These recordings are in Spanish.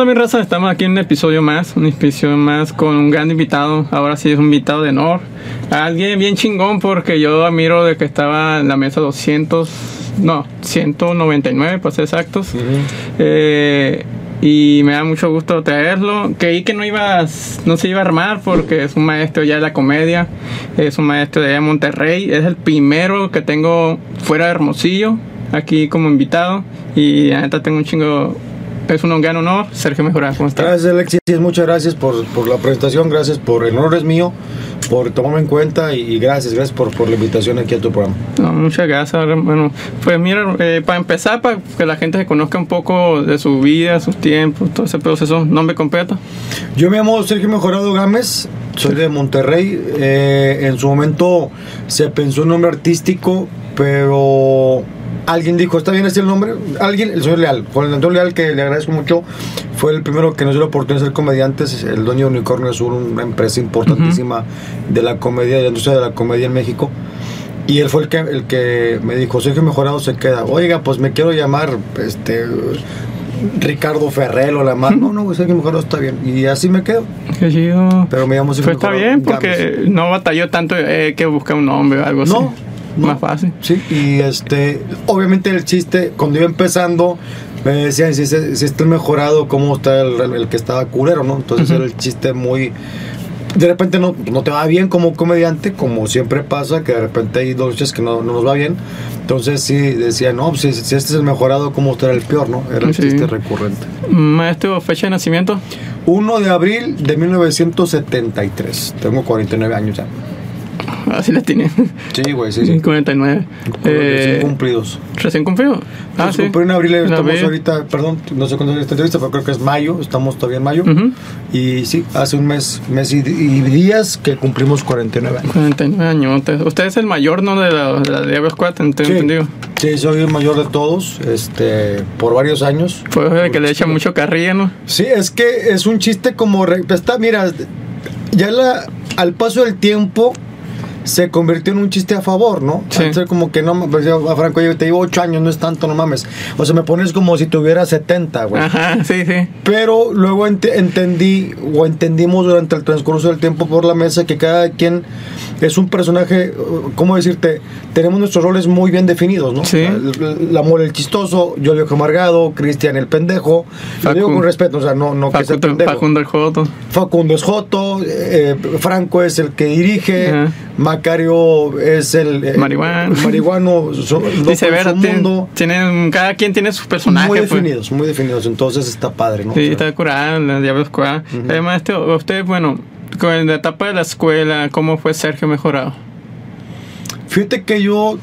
onda, mi raza? Estamos aquí en un episodio más, un episodio más con un gran invitado. Ahora sí es un invitado de honor. Alguien bien chingón porque yo admiro de que estaba en la mesa 200, no, 199 para ser exactos. Eh, y me da mucho gusto traerlo. Creí que no iba, no se iba a armar porque es un maestro ya de la comedia, es un maestro de allá de Monterrey, es el primero que tengo fuera de Hermosillo, aquí como invitado. Y ahorita tengo un chingo es un gran honor. Sergio Mejorado, ¿cómo estás? Gracias, Alexis. Muchas gracias por, por, la presentación. Gracias por el honor es mío, por tomarme en cuenta y, gracias, gracias por, por, la invitación aquí a tu programa. No, muchas gracias. Bueno, pues mira, eh, para empezar, para que la gente se conozca un poco de su vida, sus tiempos, todo ese proceso, nombre completo. Yo me llamo Sergio Mejorado Gámez, soy de Monterrey. Eh, en su momento se pensó un nombre artístico, pero alguien dijo, ¿está bien este el nombre? Alguien, el señor Leal, Juan Antonio Leal, que le agradezco mucho, fue el primero que nos dio la oportunidad de ser comediantes, el dueño de Unicornio Sur, una empresa importantísima de la comedia, de la industria de la comedia en México. Y él fue el que, el que me dijo, Sergio Mejorado se queda. Oiga, pues me quiero llamar este Ricardo Ferrell o la más. No, no, Sergio Mejorado está bien. Y así me quedo. Pero me llamo Sergio Pues está bien, porque no batalló tanto eh, que buscar un nombre o algo así. No, más fácil. Sí, y este, obviamente el chiste, cuando iba empezando, me decían si, si está mejorado, cómo está el, que estaba culero, ¿no? Entonces era el chiste muy... De repente no, no te va bien como comediante, como siempre pasa, que de repente hay dos noches que no, no nos va bien. Entonces sí decían, no, pues, si, si, este es el mejorado, ¿cómo está el peor, no? Era el chiste recurrente. Maestro, fecha de nacimiento. 1 de abril de 1973. Tengo 49 años ya. Así la tiene. Sí, güey, sí, sí. 49. Eh, recién cumplidos. ¿Recién cumplido? Ah, sí. en abril, estamos ahorita, perdón, no sé cuándo es esta entrevista, pero creo que es mayo, estamos todavía en mayo. Y sí, hace un mes, mes y, días que cumplimos 49 años. 49 años. Usted es el mayor, ¿no? De la, de la Diablo Squad, entendido. Sí, soy el mayor de todos, este, por varios años. Pues de que le echa mucho carrilla, ¿no? Sí, es que es un chiste como, está, mira, ya la, al paso del tiempo se convirtió en un chiste a favor, ¿no? Sí. Entonces, como que no, pues, a Franco, yo te digo 8 años, no es tanto, no mames. O sea, me pones como si tuviera 70, güey. Ajá, sí, sí. Pero luego entendí, o entendimos durante el transcurso del tiempo por la mesa, que cada quien es un personaje, ¿cómo decirte? Tenemos nuestros roles muy bien definidos, ¿no? Sí. El, amor, el chistoso, yo el amargado, Cristian el pendejo. Lo digo con respeto, o sea, no, no que sea pendejo. Facundo el Joto. Facundo es Joto, eh, Franco es el que dirige, Macario es el eh, marihuano. marihuano Dice, ver, mundo. Tienen, cada quien tiene sus personajes. Muy pues. definidos, muy definidos. Entonces está padre, ¿no? Sí, está curado, la Diablo Squad. Además, este, usted, bueno, con la etapa de la escuela, ¿cómo fue Sergio mejorado? Fíjate que yo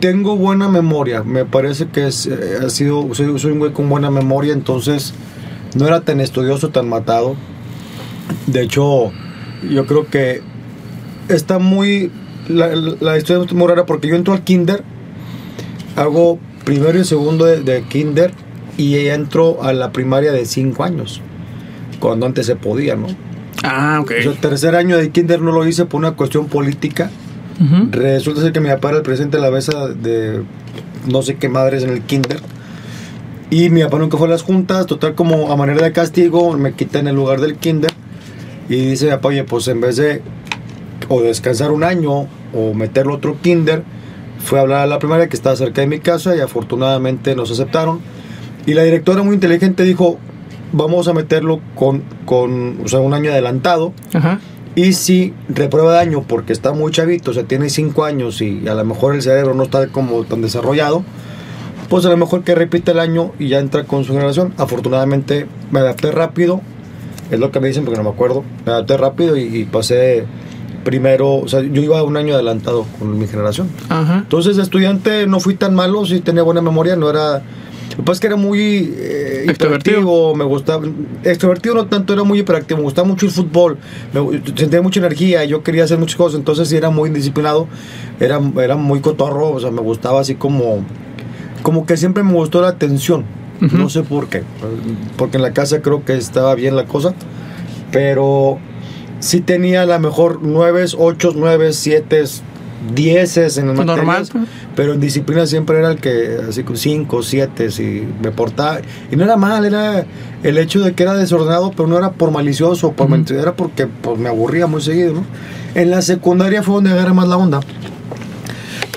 tengo buena memoria. Me parece que eh, ha sido, soy, un güey con buena memoria, entonces no era tan estudioso, tan matado. De hecho, yo creo que está muy. La, la historia es muy rara porque yo entro al kinder, hago primero y segundo de, de kinder y entro a la primaria de 5 años, cuando antes se podía, ¿no? Ah, ok. el tercer año de kinder no lo hice por una cuestión política. Resulta ser que mi papá era el presidente de la mesa de no sé qué madres en el kinder. Y mi papá nunca fue a las juntas, total como a manera de castigo, me quité en el lugar del kinder. Y dice mi papá, oye, pues en vez de o descansar un año o meterlo otro kinder, fue a hablar a la primaria que estaba cerca de mi casa y afortunadamente nos aceptaron. Y la directora muy inteligente dijo, vamos a meterlo con, con o sea, un año adelantado. Ajá. Y si reprueba de año porque está muy chavito, o sea, tiene 5 años y a lo mejor el cerebro no está como tan desarrollado, pues a lo mejor que repite el año y ya entra con su generación. Afortunadamente me adapté rápido, es lo que me dicen porque no me acuerdo. Me adapté rápido y, pasé primero, o sea, yo iba un año adelantado con mi generación. Ajá. Entonces, estudiante no fui tan malo, sí tenía buena memoria, no era lo que pasa es que era muy eh, extrovertido. me gustaba. Extrovertido no tanto, era muy hiperactivo, me gustaba mucho el fútbol, me, sentía mucha energía, yo quería hacer muchas cosas, entonces sí era muy indisciplinado, era, era muy cotorro, o sea, me gustaba así como. Como que siempre me gustó la atención, no sé por qué, porque en la casa creo que estaba bien la cosa, pero sí tenía a lo mejor 9, 8, 9, 7, dieces en las Pues normal, materias, pues. pero en disciplina siempre era el que, así con 5, 7, si me portaba. Y no era mal, era el hecho de que era desordenado, pero no era por malicioso, por Ujú. mentir, era porque pues, me aburría muy seguido, ¿no? En la secundaria fue donde agarré más la onda.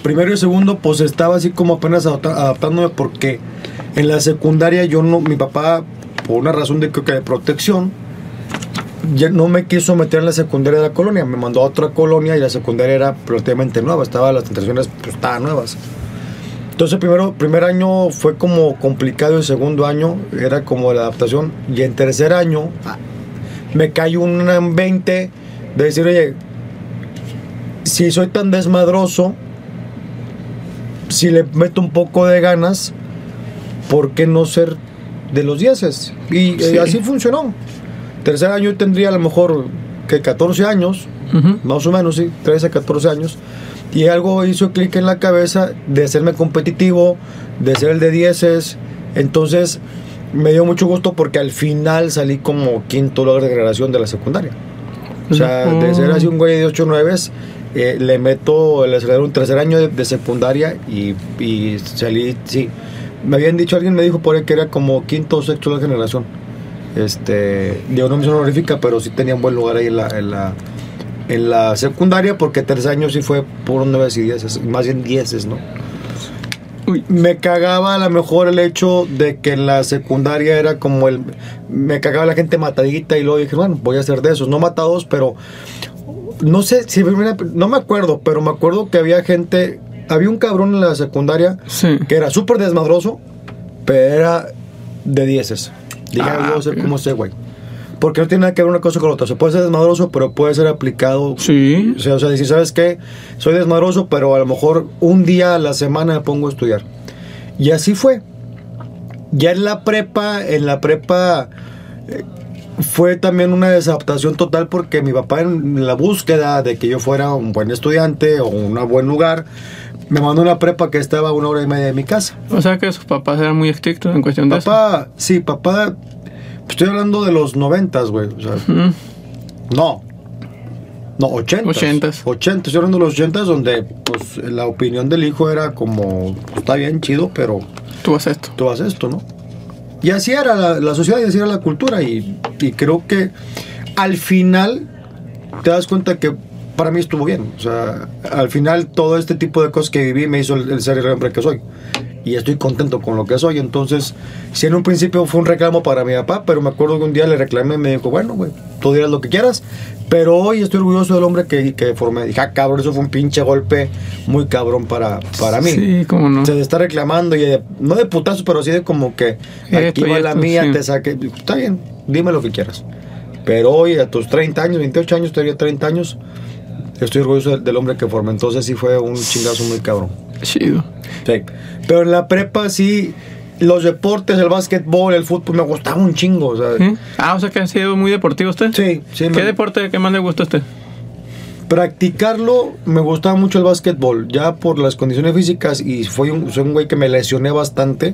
Primero y segundo, pues estaba así como apenas adaptándome porque en la secundaria yo no, mi papá, por una razón de creo que de protección, ya no me quiso meter en la secundaria de la colonia, me mandó a otra colonia y la secundaria era relativamente nueva, estaba las tentaciones pues, estaban nuevas. Entonces primero, primer año fue como complicado, el segundo año era como la adaptación y en tercer año ah, me cayó un 20 de decir, oye, si soy tan desmadroso, si le meto un poco de ganas, ¿por qué no ser de los dieces? Y eh, Sí. así funcionó. Tercer año tendría a lo mejor que 14 años, más o menos, sí, 13, 14 años. Y algo hizo clic en la cabeza de hacerme competitivo, de ser el de dieces. Entonces me dio mucho gusto porque al final salí como quinto lugar de generación de la secundaria. O sea, de ser así un güey de 8 o 9, eh, le meto el acelerador un tercer año de, de secundaria y, y salí, sí. Me habían dicho, alguien me dijo por ahí que era como quinto o sexto de la generación. Este, digo, no me hizo honorífica, pero sí tenía un buen lugar ahí en la, en la, en la secundaria porque tercer año sí fue por 9 y 10, más bien 10, ¿no? Uy. Me cagaba a lo mejor el hecho de que en la secundaria era como el... Me cagaba la gente matadita y luego dije, bueno, voy a hacer de esos. No matados, pero... No sé si... No me acuerdo, pero me acuerdo que había gente... Había un cabrón en la secundaria Sí. que era súper desmadroso, pero era de dieces. Dije, Ah, "Ah, voy a ser como ese güey. Porque no tiene nada que ver una cosa con la otra. Se puede ser desmadroso, pero puede ser aplicado. Sí. O sea, o sea, decir, ¿sabes qué? Soy desmadroso, pero a lo mejor un día a la semana me pongo a estudiar. Y así fue. Ya en la prepa, en la prepa eh, fue también una desadaptación total porque mi papá en la búsqueda de que yo fuera un buen estudiante o un buen lugar, me mandó una prepa que estaba a una hora y media de mi casa. O sea que sus papás eran muy estrictos en cuestión de Papá, sí, papá, estoy hablando de los noventas, güey. O sea, no. No, ochentas. Ochentas. Ochentas, estoy hablando de los ochentas donde pues la opinión del hijo era como, pues, está bien chido, pero Tú haces esto. tú haces esto, ¿no? Y así era la, la sociedad y así era la cultura y, y creo que al final te das cuenta que para mí estuvo bien. O sea, al final todo este tipo de cosas que viví me hizo el, el ser el hombre que soy. Y estoy contento con lo que soy. Entonces, si en un principio fue un reclamo para mi papá, pero me acuerdo que un día le reclamé y me dijo, bueno, güey, tú dirás lo que quieras. Pero hoy estoy orgulloso del hombre que, que formé. Dije, ah, cabrón, eso fue un pinche golpe muy cabrón para, para mí. Sí, cómo no. Se está reclamando y de- no de putazo, pero sí de como que aquí Esto va la esto, mía, sí. te saqué. Está bien, dime lo que quieras. Pero hoy, a tus 30 años, 28 años, todavía 30 años, estoy orgulloso del, hombre que formé. Entonces sí fue un chingazo muy cabrón. Chido. Sí. Pero en la prepa sí, los deportes, el básquetbol, el fútbol, me gustaba un chingo. O sea, ¿Sí? Ah, o sea que ha sido muy deportivo usted. sí, sí. ¿Qué me- deporte que más le gusta a usted? practicarlo me gustaba mucho el básquetbol, ya por las condiciones físicas y fue un, soy un güey que me lesioné bastante.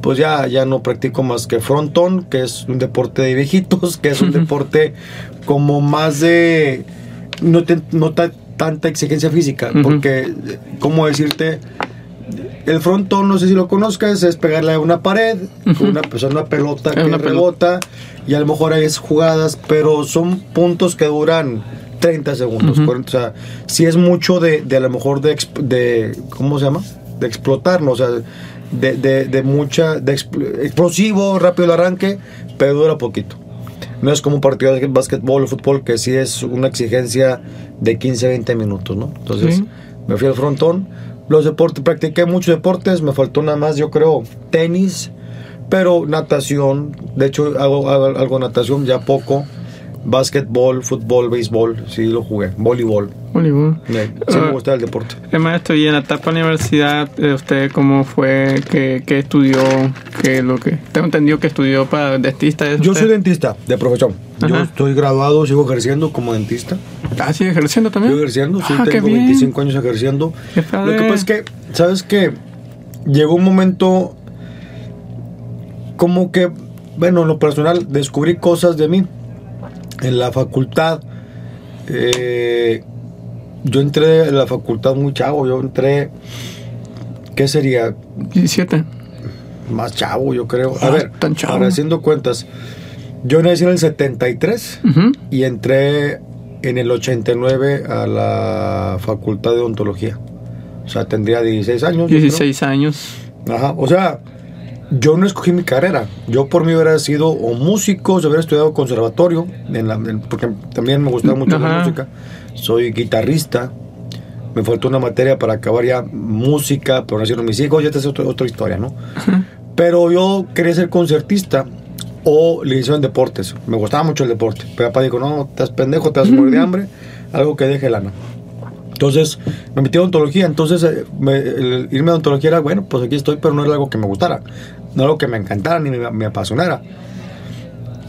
Pues ya, ya no practico más que frontón, que es un deporte de viejitos, que es un deporte como más de no, te- no ta- tanta exigencia física, porque, ¿cómo decirte? El frontón, no sé si lo conozcas, es pegarle a una pared, una, pues, una pelota Es que una pelota. rebota, y a lo mejor hay jugadas, pero son puntos que duran 30 segundos. Ujú. 40, o sea, si es mucho de, de a lo mejor de, de, ¿cómo se llama? De explotar, ¿no? O sea, de, de, de mucha, de expl- explosivo, rápido el arranque, pero dura poquito. No es como un partido de básquetbol o fútbol que sí es una exigencia de 15, 20 minutos, ¿no? Entonces, Sí. me fui al frontón. Los deportes, practiqué muchos deportes, me faltó nada más, yo creo, tenis, pero natación, de hecho hago, hago algo de natación ya poco, básquetbol, fútbol, béisbol, sí lo jugué, voleibol, Voleibol. sí me gusta el deporte. Eh, maestro, y en la etapa universidad, eh, ¿usted cómo fue? ¿Qué, qué estudió? ¿Qué lo que? Tengo entendido que estudió para dentista. ¿es Yo soy dentista de profesión, yo estoy graduado, sigo ejerciendo como dentista. Ah, ¿sigue ejerciendo también? Sigo ejerciendo, sí, Ah, qué tengo bien. 25 años ejerciendo. Lo que pasa es que, ¿sabes qué? Llegó un momento como que, bueno, en lo personal, descubrí cosas de mí en la facultad. eh, yo entré en la facultad muy chavo, yo entré, ¿qué sería? 17. Más chavo, yo creo. A Ah, ver, tan chavo. ahora haciendo cuentas, yo nací en el 73 Ujú. y entré en el 89 a la facultad de odontología. O sea, tendría 16 años. yo creo. 16 años. Ajá, o sea, yo no escogí mi carrera. Yo por mí hubiera sido o músico, si hubiera estudiado conservatorio, en la- en- porque también me gustaba mucho la Ajá. música. Soy guitarrista. Me faltó una materia para acabar ya música, pero nacieron mis hijos, ya esta es otra, otra historia, ¿no? Pero yo quería ser concertista o licenciado en deportes. Me gustaba mucho el deporte. Pero papá dijo, no, estás pendejo, te vas a morir de hambre, algo que deje lana. Entonces me metí a odontología. Entonces eh, me- el irme a odontología era, bueno, pues aquí estoy, pero no era algo que me gustara. No algo que me encantara ni me, me apasionara.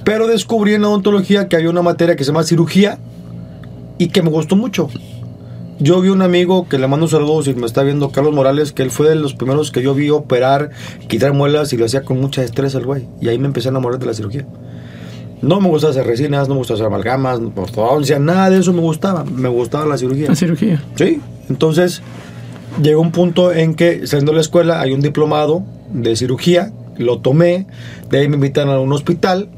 Pero descubrí en la odontología que había una materia que se llama cirugía y que me gustó mucho. Yo vi un amigo que le mando un saludo si me está viendo, Carlos Morales, que él fue de los primeros que yo vi operar, quitar muelas y lo hacía con mucha destreza el güey. Y ahí me empecé a enamorar de la cirugía. No me gustaba hacer resinas, no me gustaba hacer amalgamas, ortodoncia, nada de eso me gustaba. Me gustaba la cirugía. La cirugía. Sí, entonces llegó un punto en que saliendo de la escuela hay un diplomado de cirugía, lo tomé, de ahí me invitan a un hospital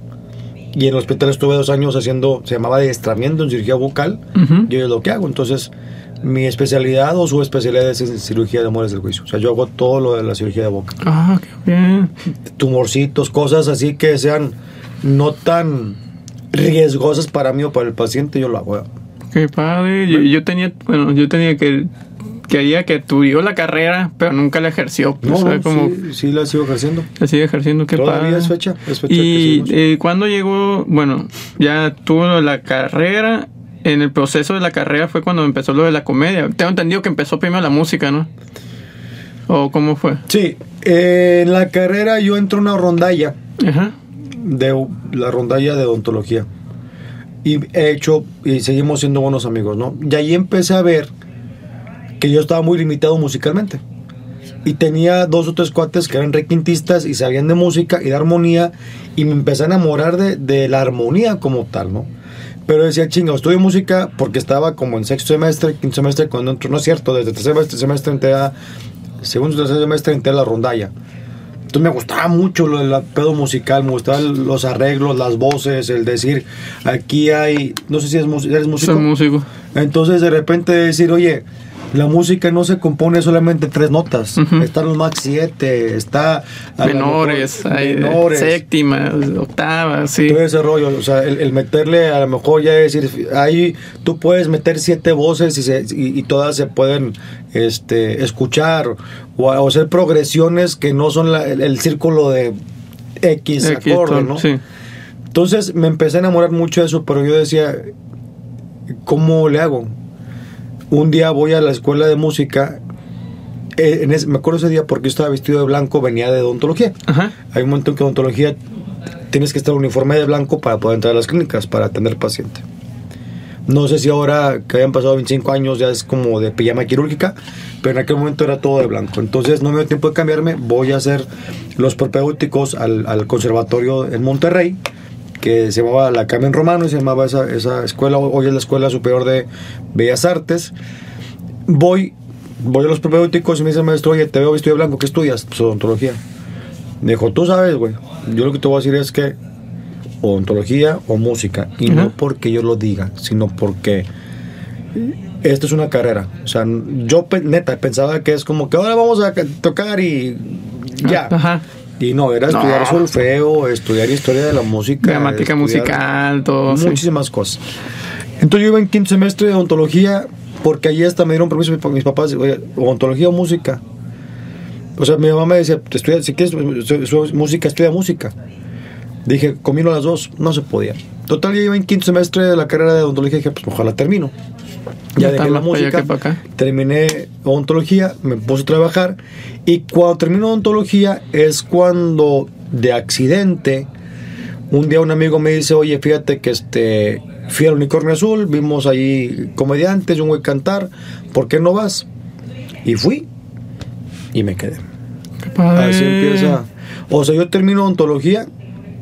y en el hospital estuve dos años haciendo, se llamaba adiestramiento en cirugía bucal Ujú. y es lo que hago. Entonces mi especialidad o su especialidad es en cirugía de muelas del juicio. O sea, yo hago todo lo de la cirugía de boca. Ah, qué bien. Tumorcitos, cosas así que sean no tan riesgosas para mí o para el paciente, yo lo hago. Qué padre. Yo, yo tenía, bueno, yo tenía que quería que estudió la carrera, pero nunca la ejerció. No, como sí, sí la sigo ejerciendo. la sigue ejerciendo, qué Todavía padre. es fecha, es fecha y eh, cuando llegó, bueno, ya tuvo la carrera. En el proceso de la carrera fue cuando empezó lo de la comedia. Tengo entendido que empezó primero la música, ¿no? ¿O cómo fue? Sí, eh, en la carrera yo entro a una rondalla, Ajá. de la rondalla de odontología. Y he hecho, y seguimos siendo buenos amigos, ¿no? Y ahí empecé a ver que yo estaba muy limitado musicalmente. Y tenía dos o tres cuates que eran requintistas y sabían de música y de armonía. Y me empecé a enamorar de, de la armonía como tal, ¿no? Pero decía, chinga, estudio música porque estaba como en sexto semestre, quinto semestre, cuando entro. No es cierto, desde tercer semestre, semestre entré a. Segundo tercer semestre entré a la rondalla. Entonces me gustaba mucho lo del pedo musical, me gustaban los arreglos, las voces, el decir, aquí hay. No sé si eres músico. Soy músico. Entonces de repente decir, oye, la música no se compone solamente tres notas. Ujú. Están los max 7, está... Menores, mejor hay menores. séptimas, octavas, sí. Todo ese rollo, o sea, el, el meterle a lo mejor ya decir, ahí tú puedes meter siete voces y, se- y, y todas se pueden este, escuchar o, o hacer progresiones que no son la- el, el círculo de X, Aquí acorde, ¿no? Sí. Entonces me empecé a enamorar mucho de eso, pero yo decía, ¿cómo le hago? Un día voy a la escuela de música, eh, en ese- me acuerdo ese día porque yo estaba vestido de blanco, venía de odontología. Ajá. Hay un momento en que odontología tienes que estar uniforme de blanco para poder entrar a las clínicas, para atender paciente. No sé si ahora que hayan pasado 25 años ya es como de pijama quirúrgica, pero en aquel momento era todo de blanco. Entonces no me dio tiempo de cambiarme, voy a hacer los propedéuticos al, al conservatorio en Monterrey, que se llamaba la Carmen Romano y se llamaba esa, esa escuela, hoy es la Escuela Superior de Bellas Artes. Voy, voy a los propedéuticos y me dice el maestro, oye, te veo vestido de blanco, ¿qué estudias? Pues odontología. Me dijo, tú sabes, güey, yo lo que te voy a decir es que odontología o música, y no porque yo lo diga, sino porque esto es una carrera. O sea, yo neta pensaba que es como que ahora vamos a ca- tocar y ya. Ajá. Y no, era No. estudiar solfeo, estudiar historia de la música. Gramática musical, todo. sí. Muchísimas cosas. Entonces yo iba en quinto semestre de odontología porque allí hasta me dieron permiso mis, pa- mis papás, oye, odontología o música. O sea, mi mamá me decía, estudia, si quieres música, estudia música. Dije, combino las dos, no se podía. Total, yo iba en quinto semestre de la carrera de odontología y dije, pues ojalá termino. Ya Ya dejé la música, acá. terminé odontología, me puse a trabajar y cuando termino odontología es cuando de accidente un día un amigo me dice, oye, fíjate que este fui al Unicornio Azul, vimos ahí comediantes, un güey cantar, ¿por qué no vas? Y fui y me quedé. Qué padre. Así empieza. O sea, yo termino odontología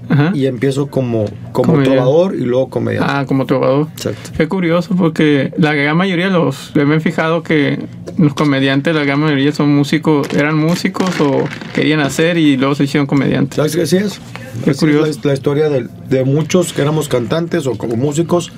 Ajá. y empiezo como, como Comediante. trovador y luego comediante. Ah, como trovador. Exacto. Qué curioso porque la gran mayoría de los, me he fijado que los comediantes, la gran mayoría son músicos, eran músicos o querían hacer y luego se hicieron comediantes. ¿Sabes qué así es? Qué Así curioso. Es la, la historia de, de muchos que éramos cantantes o como músicos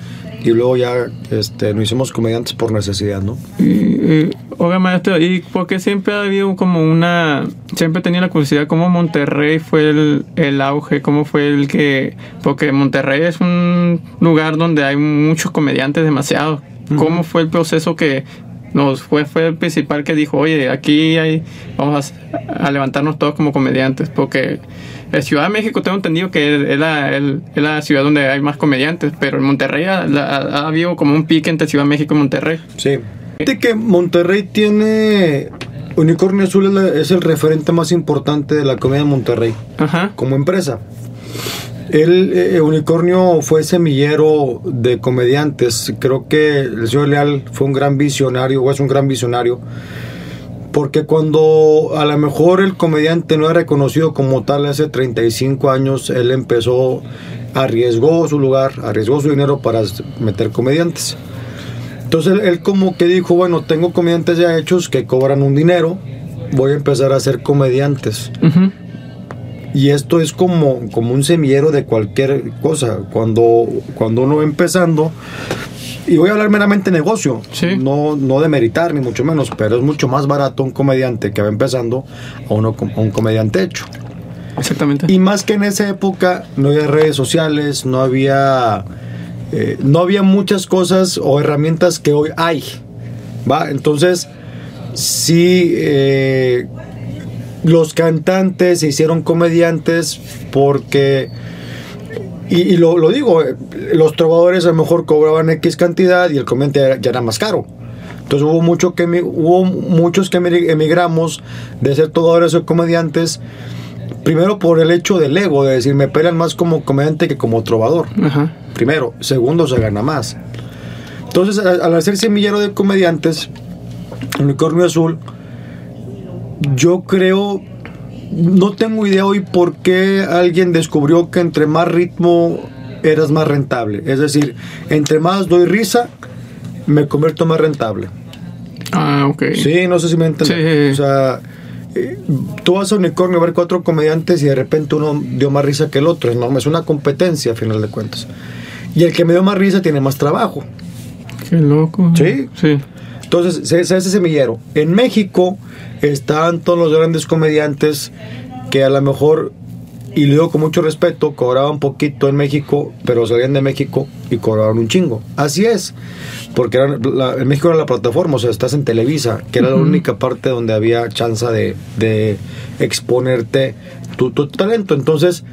y luego ya este, nos hicimos comediantes por necesidad, ¿no? Y, y, oiga maestro, ¿y por qué siempre ha habido como una, siempre tenía la curiosidad cómo Monterrey fue el, el auge, cómo fue el que, porque Monterrey es un lugar donde hay muchos comediantes, demasiados. ¿Cómo fue el proceso que nos fue, fue el principal que dijo, oye, aquí hay, vamos a, a levantarnos todos como comediantes? Porque Ciudad de México tengo entendido que es la, el- es la ciudad donde hay más comediantes, pero en Monterrey ha, la- ha habido como un pique entre Ciudad de México y Monterrey. Sí. Fíjate que Monterrey tiene... Unicornio Azul es, la- es el referente más importante de la comedia de Monterrey Ajá. como empresa. El eh, Unicornio fue semillero de comediantes. Creo que el señor Leal fue un gran visionario, o es un gran visionario. Porque cuando a lo mejor el comediante no era reconocido como tal hace 35 años, él empezó, arriesgó su lugar, arriesgó su dinero para meter comediantes. Entonces él, él como que dijo, bueno, tengo comediantes ya hechos que cobran un dinero, voy a empezar a hacer comediantes. Y esto es como, como un semillero de cualquier cosa. Cuando, cuando uno va empezando, y voy a hablar meramente de negocio, Sí. no, no de meritar ni mucho menos, pero es mucho más barato un comediante que va empezando a, uno, a un comediante hecho. Exactamente. Y más que en esa época no había redes sociales, no había, eh, no había muchas cosas o herramientas que hoy hay. ¿va? Entonces, sí, eh, los cantantes se hicieron comediantes porque, y, y lo, lo digo, eh, los trovadores a lo mejor cobraban X cantidad y el comediante ya era- ya era más caro. Entonces hubo, mucho que, hubo muchos que emi- emigramos de ser trovadores o comediantes Primero por el hecho del ego, de decir, me pelan más como comediante que como trovador. Ajá. Primero. Segundo, se gana más. Entonces, al al hacer semillero de comediantes, Unicornio Azul, yo creo, no tengo idea hoy por qué alguien descubrió que entre más ritmo eras más rentable. Es decir, entre más doy risa, me convierto más rentable. Ah, ok. Sí, no sé si me entiendes. Sí. O sea, eh, tú vas a Unicornio a ver cuatro comediantes y de repente uno dio más risa que el otro. No, es una competencia a final de cuentas. Y el que me dio más risa tiene más trabajo. Qué loco. Sí. Sí. Entonces, se, se hace semillero. En México están todos los grandes comediantes que a lo mejor, y lo digo con mucho respeto, cobraban poquito en México, pero salían de México y cobraban un chingo. Así es. Porque eran- la- en México era la plataforma, o sea, estás en Televisa, que era la única parte donde había chance de, de exponerte tu, tu talento. Entonces,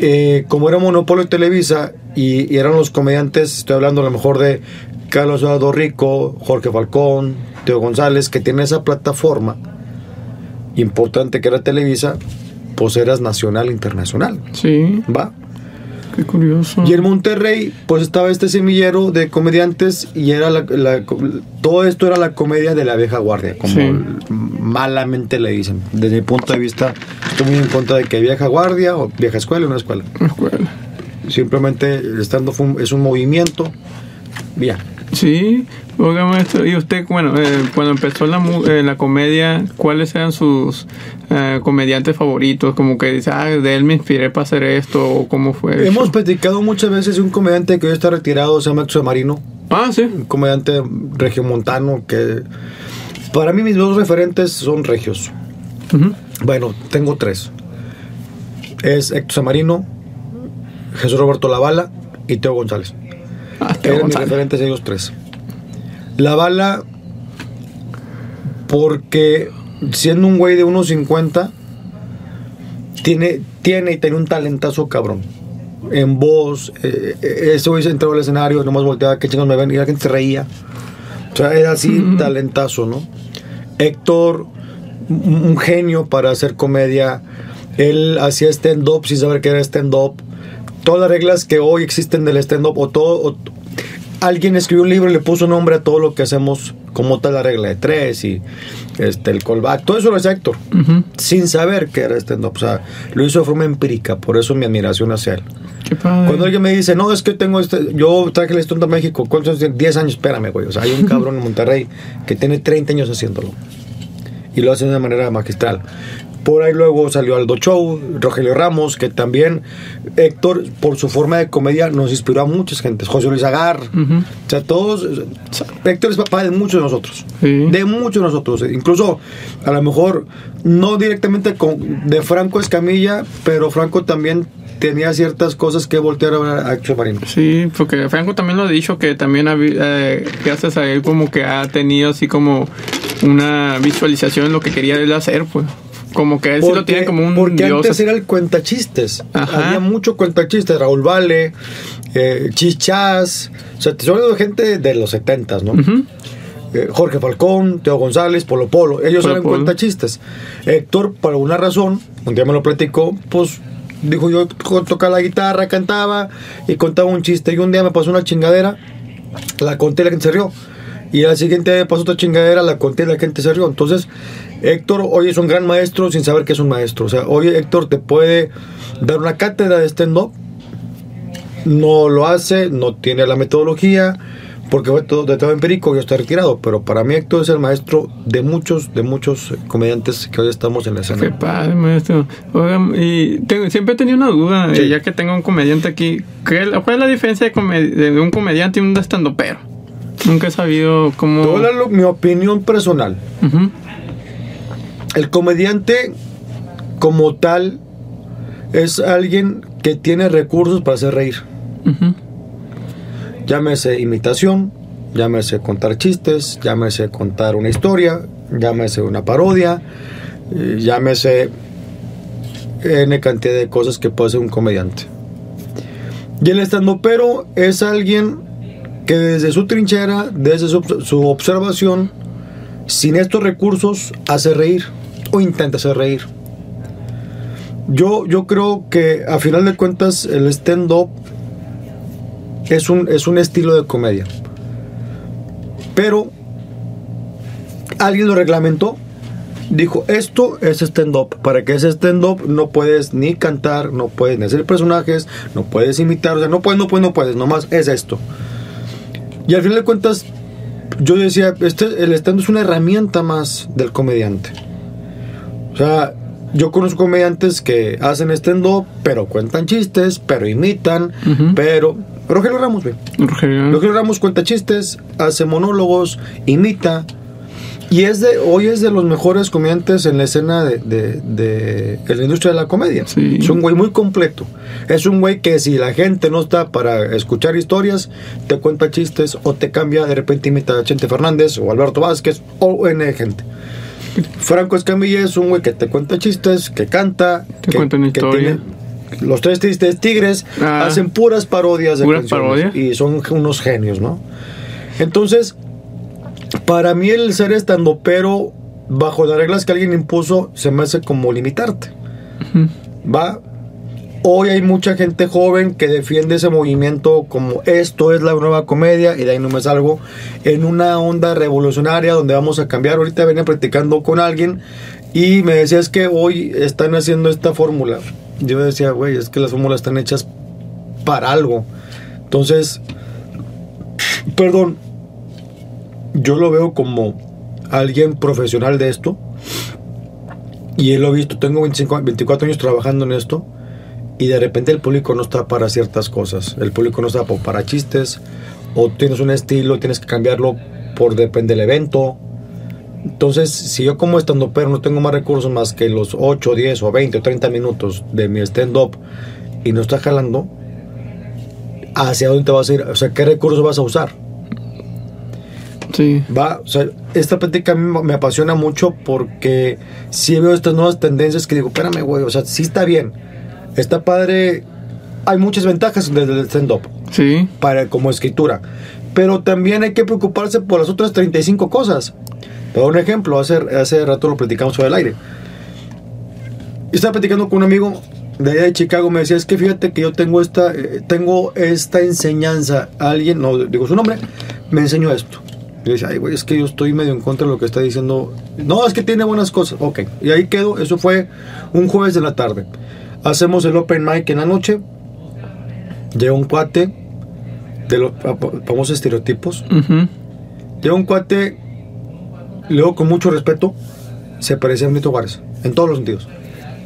eh, como era monopolio de Televisa y, y eran los comediantes, estoy hablando a lo mejor de Carlos Eduardo Rico, Jorge Falcón, Teo González, que tiene esa plataforma importante que era Televisa, pues eras nacional e internacional, Sí. ¿va? Qué curioso. Y en Monterrey, pues estaba este semillero de comediantes y era la, la- todo esto era la comedia de la vieja guardia, como Sí. malamente le dicen. Desde mi punto de vista, estoy muy en contra de que vieja guardia o vieja escuela, una escuela. Escuela. Simplemente un- es un movimiento. Bien. Sí. Oiga, maestro, y usted, bueno, eh, cuando empezó la, eh, la comedia, ¿cuáles eran sus eh, comediantes favoritos? Como que dice, ah, de él me inspiré para hacer esto, o cómo fue. Hemos eso? platicado muchas veces de un comediante que hoy está retirado, se llama Marino. Ah, sí. Un comediante regiomontano que. Para mí, mis dos referentes son regios. Bueno, tengo tres. Es Héctor Samarino, Jesús Roberto Lavala y Teo González. Eran mis referentes ellos tres. Lavala, porque siendo un güey de 1.50, tiene, tiene y tiene un talentazo cabrón. En voz, eh, eh, ese güey se entraba al escenario, nomás volteaba, que chingos me ven, y la gente se reía. O sea, era así, talentazo, ¿no? Héctor, un, un genio para hacer comedia. Él hacía stand-up sin saber qué era stand-up. Todas las reglas que hoy existen del stand-up, o todo. o- alguien escribió un libro y le puso nombre a todo lo que hacemos, como tal la regla de tres y este, el callback. Todo eso lo hace Héctor, Ujú. sin saber que era stand-up. O sea, lo hizo de forma empírica, por eso mi admiración hacia él. Qué padre. Cuando alguien me dice, no, es que tengo este, yo traje el stand-up a México, ¿cuántos años tiene? 10 años, espérame, güey. O sea, hay un cabrón en Monterrey que tiene 30 años haciéndolo. Y lo hace de una manera magistral. Por ahí luego salió Aldo Show, Rogelio Ramos, que también Héctor, por su forma de comedia, nos inspiró a muchas gentes. José Luis Agar, Ujú. o sea, todos. Héctor es papá de muchos de nosotros. Sí. De muchos de nosotros. Incluso, a lo mejor, no directamente con, de Franco Escamilla, pero Franco también tenía ciertas cosas que voltear a a Héctor Marino. Sí, porque Franco también lo ha dicho que también eh, gracias a él como que ha tenido así como una visualización en lo que quería él hacer, pues. Como que él sí lo tiene como un porque dios. antes era el cuentachistes. Ajá. Había mucho cuentachistes. Raúl Vale, eh, Chichas. O sea, te estoy hablando de gente de los 70, ¿no? Eh, Jorge Falcón, Teo González, Polo Polo. Ellos Polo eran Polo. cuentachistes. Héctor, por alguna razón, un día me lo platicó, pues dijo yo to- tocaba la guitarra, cantaba y contaba un chiste. Y un día me pasó una chingadera, la conté y la gente se rió. Y al siguiente día me pasó otra chingadera, la conté y la gente se rió. Entonces, Héctor hoy es un gran maestro sin saber que es un maestro. O sea, hoy Héctor te puede dar una cátedra de stand-up no lo hace, no tiene la metodología, porque fue todo de todo empírico y está retirado. Pero para mí Héctor es el maestro de muchos, de muchos comediantes que hoy estamos en la Qué escena. padre, maestro. Oigan, y tengo- siempre he tenido una duda, Sí. eh, ya que tengo un comediante aquí. ¿qué- ¿Cuál es la diferencia de, un comediante y un estandopero? Nunca he sabido cómo... Te voy a dar lo- mi opinión personal. Ujú. El comediante, como tal, es alguien que tiene recursos para hacer reír. Llámese imitación, llámese contar chistes, llámese contar una historia, llámese una parodia, eh, llámese N cantidad de cosas que puede hacer un comediante. Y el estandopero es alguien que desde su trinchera, desde su, su observación, sin estos recursos, hace reír o intenta hacer reír. Yo, yo creo que a final de cuentas el stand-up es un, es un estilo de comedia. Pero alguien lo reglamentó. Dijo, esto es stand-up. Para que es stand-up no puedes ni cantar, no puedes ni hacer personajes, no puedes imitar, o sea, no puedes, no puedes, no puedes, nomás es esto. Y al final de cuentas, yo decía, este, el stand es una herramienta más del comediante. O sea, yo conozco comediantes que hacen stand-up, pero cuentan chistes, pero imitan, pero... Rogelio Ramos, ve. Rogelio. Rogelio Ramos cuenta chistes, hace monólogos, imita. Y es de, hoy es de los mejores comediantes en la escena de, de- de- de la industria de la comedia. Sí. Es un güey muy completo. Es un güey que si la gente no está para escuchar historias, te cuenta chistes o te cambia, de repente imita a Chente Fernández o Alberto Vázquez o N gente. Franco Escamilla es un güey que te cuenta chistes, que canta, Te que, cuenta una que historia. tiene- los tres tristes tigres Ah. hacen puras parodias de Puras parodias. y son unos genios, ¿no? Entonces, para mí el ser estando pero bajo las reglas que alguien impuso se me hace como limitarte. Va. Hoy hay mucha gente joven que defiende ese movimiento como esto es la nueva comedia y de ahí no me salgo en una onda revolucionaria donde vamos a cambiar. Ahorita venía practicando con alguien y me decía es que hoy están haciendo esta fórmula. Yo decía, güey, es que las fórmulas están hechas para algo. Entonces, perdón, yo lo veo como alguien profesional de esto y él lo he visto, tengo 25, 24 años trabajando en esto y de repente el público no está para ciertas cosas, el público no está para chistes o tienes un estilo, tienes que cambiarlo por depende del evento. Entonces, si yo como estando pero no tengo más recursos más que los 8, 10 o 20 o 30 minutos de mi stand-up y no está jalando, ¿hacia dónde te vas a ir? O sea, ¿qué recursos vas a usar? Sí. Va, o sea, esta plática a mí me apasiona mucho porque sí veo estas nuevas tendencias que digo, espérame, güey, o sea, sí está bien, está padre, hay muchas ventajas del del stand-up Sí. para como escritura, pero también hay que preocuparse por las otras 35 cosas. Por un ejemplo, hace, hace rato lo platicamos sobre el aire. Estaba platicando con un amigo, de allá de Chicago me decía, es que fíjate que yo tengo esta, eh, tengo esta enseñanza. Alguien, no digo su nombre, me enseñó esto. Y yo decía, ay, güey, es que yo estoy medio en contra de lo que está diciendo. No, es que tiene buenas cosas. Ok, y ahí quedó. Eso fue un jueves de la tarde. Hacemos el open mic en la noche. Llega un cuate de los fa- famosos estereotipos. Ujú. Llega un cuate, luego con mucho respeto, se parecía a Benito Juárez, en todos los sentidos.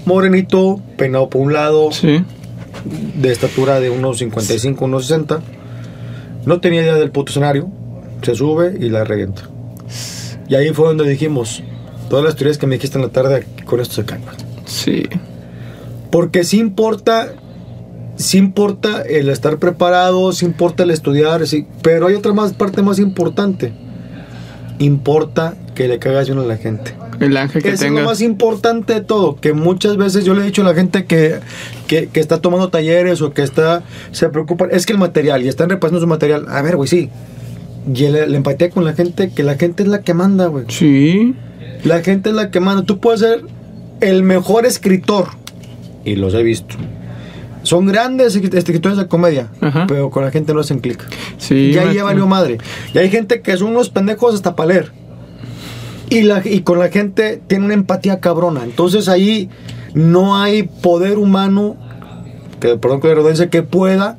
Morenito, peinado por un lado, Sí. de estatura de unos 55, unos 60. No tenía idea del puto escenario, se sube y la revienta. Y ahí fue donde dijimos, todas las teorías que me dijiste en la tarde, con esto se calman. Sí. Porque sí importa, sí importa el estar preparado, sí importa el estudiar, sí, pero hay otra más parte más importante. Importa que le cagas bien a la gente. El ángel que Eso es lo más importante de todo, que muchas veces yo le he dicho a la gente que, que, que está tomando talleres o que está, se preocupa, es que el material, y están repasando su material, a ver, güey, sí. Y el- la empatía con la gente, que la gente es la que manda, güey. Sí. La gente es la que manda. Tú puedes ser el mejor escritor. Y los he visto. Son grandes escri- escritores de comedia. Ajá. Pero con la gente no hacen clic. Sí. y ahí ya maestro. valió madre. Y hay gente que son unos pendejos hasta para leer. Y, la, y con la gente tiene una empatía cabrona. Entonces ahí no hay poder humano, que perdón que redundancia, que pueda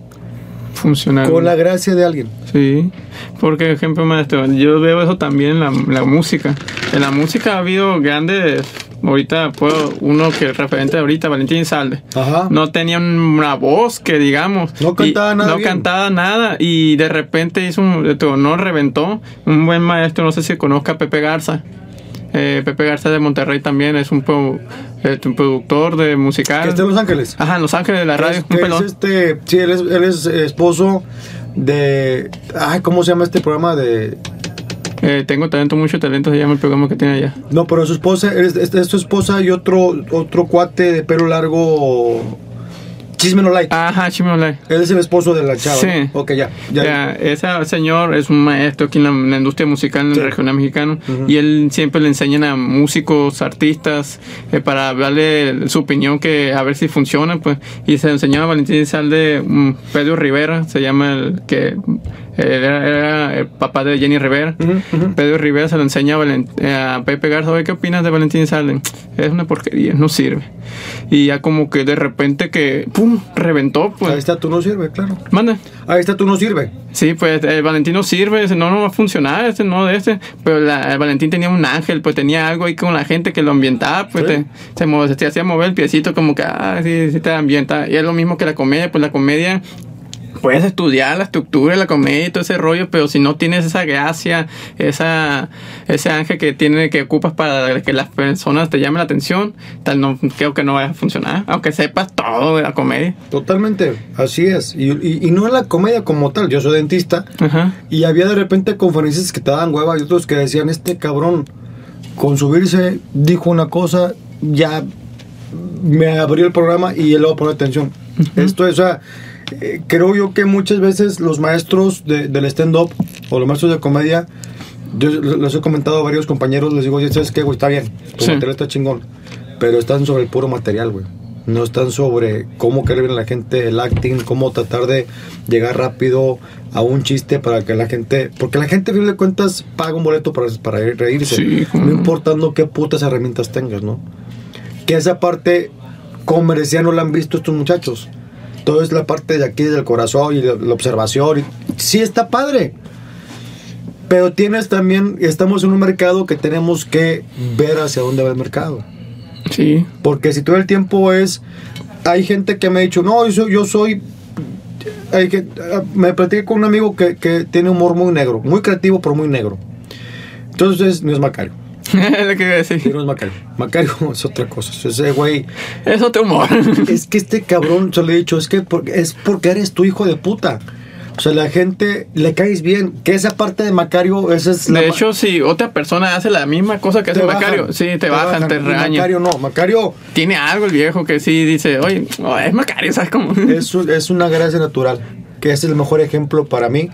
Funcionar. con la gracia de alguien. Sí, porque ejemplo maestro, yo veo eso también en la, la música. En la música ha habido grandes, ahorita puedo, uno que es referente ahorita, Valentín Salde. Ajá. No tenía una voz que digamos. No cantaba nada No bien. cantaba nada y de repente hizo un, no reventó. Un buen maestro, no sé si conozca a Pepe Garza. Eh, Pepe Garza de Monterrey también es un, pro- eh, un productor de musical. Que esté en Los Ángeles. Ajá, en Los Ángeles de la radio. Es, un es este, sí, él es, él es esposo de. Ay, ¿cómo se llama este programa? De. Eh, tengo talento, mucho talento, se llama el programa que tiene allá. No, pero su esposa, es, es- es su esposa y otro, otro cuate de pelo largo. Chisme no like. Ajá, Chimolay. Él es el esposo de la chava. Sí. ¿no? Ok, ya. ya. Ya, ese señor es un maestro aquí en la, en la industria musical en Sí. el regional mexicano Ujú. y él siempre le enseñan a músicos, artistas eh, para darle su opinión que a ver si funciona pues y se enseñó a Valentín Salde mm, Pedro Rivera se llama el que era, era el papá de Jenny Rivera. Pedro Rivera se lo enseña a, Valen- eh, a Pepe Garza oye qué opinas de Valentín Salde es una porquería no sirve y ya como que de repente que pum reventó pues Ahí está, tú no sirve, claro. manda Ahí está, tú no sirve. Sí, pues el Valentino sirve, ese no, no va a funcionar, este no de este. Pero la- el Valentín tenía un ángel, pues tenía algo ahí con la gente que lo ambientaba, pues Sí. te, se, se te hacía mover el piecito como que, ah, sí, sí te ambienta. Y es lo mismo que la comedia, pues la comedia puedes estudiar la estructura de la comedia y todo ese rollo, pero si no tienes esa gracia, esa, ese ángel que tiene que ocupas para que las personas te llamen la atención, tal no creo que no vaya a funcionar, aunque sepas todo de la comedia. Totalmente, así es. Y, y- y no en la comedia como tal. Yo soy dentista. Ajá. Y había de repente conferencias que te daban hueva y otros que decían, este cabrón, con subirse, dijo una cosa, ya me abrió el programa y él le va a poner atención. Esto es, o sea, eh, creo yo que muchas veces los maestros de- del stand-up o los maestros de comedia, yo les he comentado a varios compañeros, les digo, "Oye, ¿sabes qué, güey? Está bien, tu Sí. material está chingón, pero están sobre el puro material, güey. No están sobre cómo querer ver a la gente, el acting, cómo tratar de llegar rápido a un chiste para que la gente. Porque la gente, a fin de cuentas, paga un boleto para, para reírse. Sí, no. importando qué putas herramientas tengas, ¿no? Que esa parte comercial no la han visto estos muchachos. Todo es la parte de aquí del corazón y la, la observación. sí, está padre. Pero tienes también, estamos en un mercado que tenemos que ver hacia dónde va el mercado. Sí. Porque si todo el tiempo es. Hay gente que me ha dicho, no, yo soy. Yo soy hay que, me platiqué con un amigo que, que tiene humor muy negro, muy creativo, pero muy negro. Entonces, no es Macario. lo que iba a decir. es Macario. Macario es otra cosa. Ese güey. Es otro humor. Es que este cabrón, se lo he dicho, es que por- es porque eres tu hijo de puta. O sea, la gente le caes bien. Que esa parte de Macario, esa es la De hecho, si otra persona hace la misma cosa que hace bajan, Macario, sí, te, bajan, te Y regañan. Macario no, Macario Tiene algo el viejo que sí dice, oye, no, es Macario, ¿sabes cómo? es, es una gracia natural. Que es el mejor ejemplo para mí.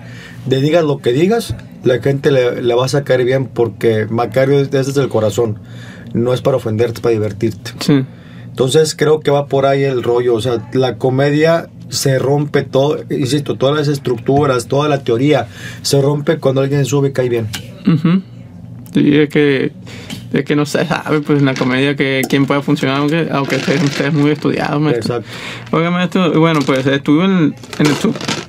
De digas lo que digas, la gente le, le va a sacar bien porque Macario es desde el corazón. No es para ofenderte, es para divertirte. Sí. Entonces creo que va por ahí el rollo. O sea, la comedia se rompe todo, insisto, todas las estructuras, toda la teoría, se rompe cuando alguien sube y cae bien. Ujú. Sí, es que, es que no se sabe, pues en la comedia que quién puede funcionar, aunque, aunque estés, estés muy estudiado, maestro. Exacto. Oiga, maestro, bueno, pues estuvo en, en el,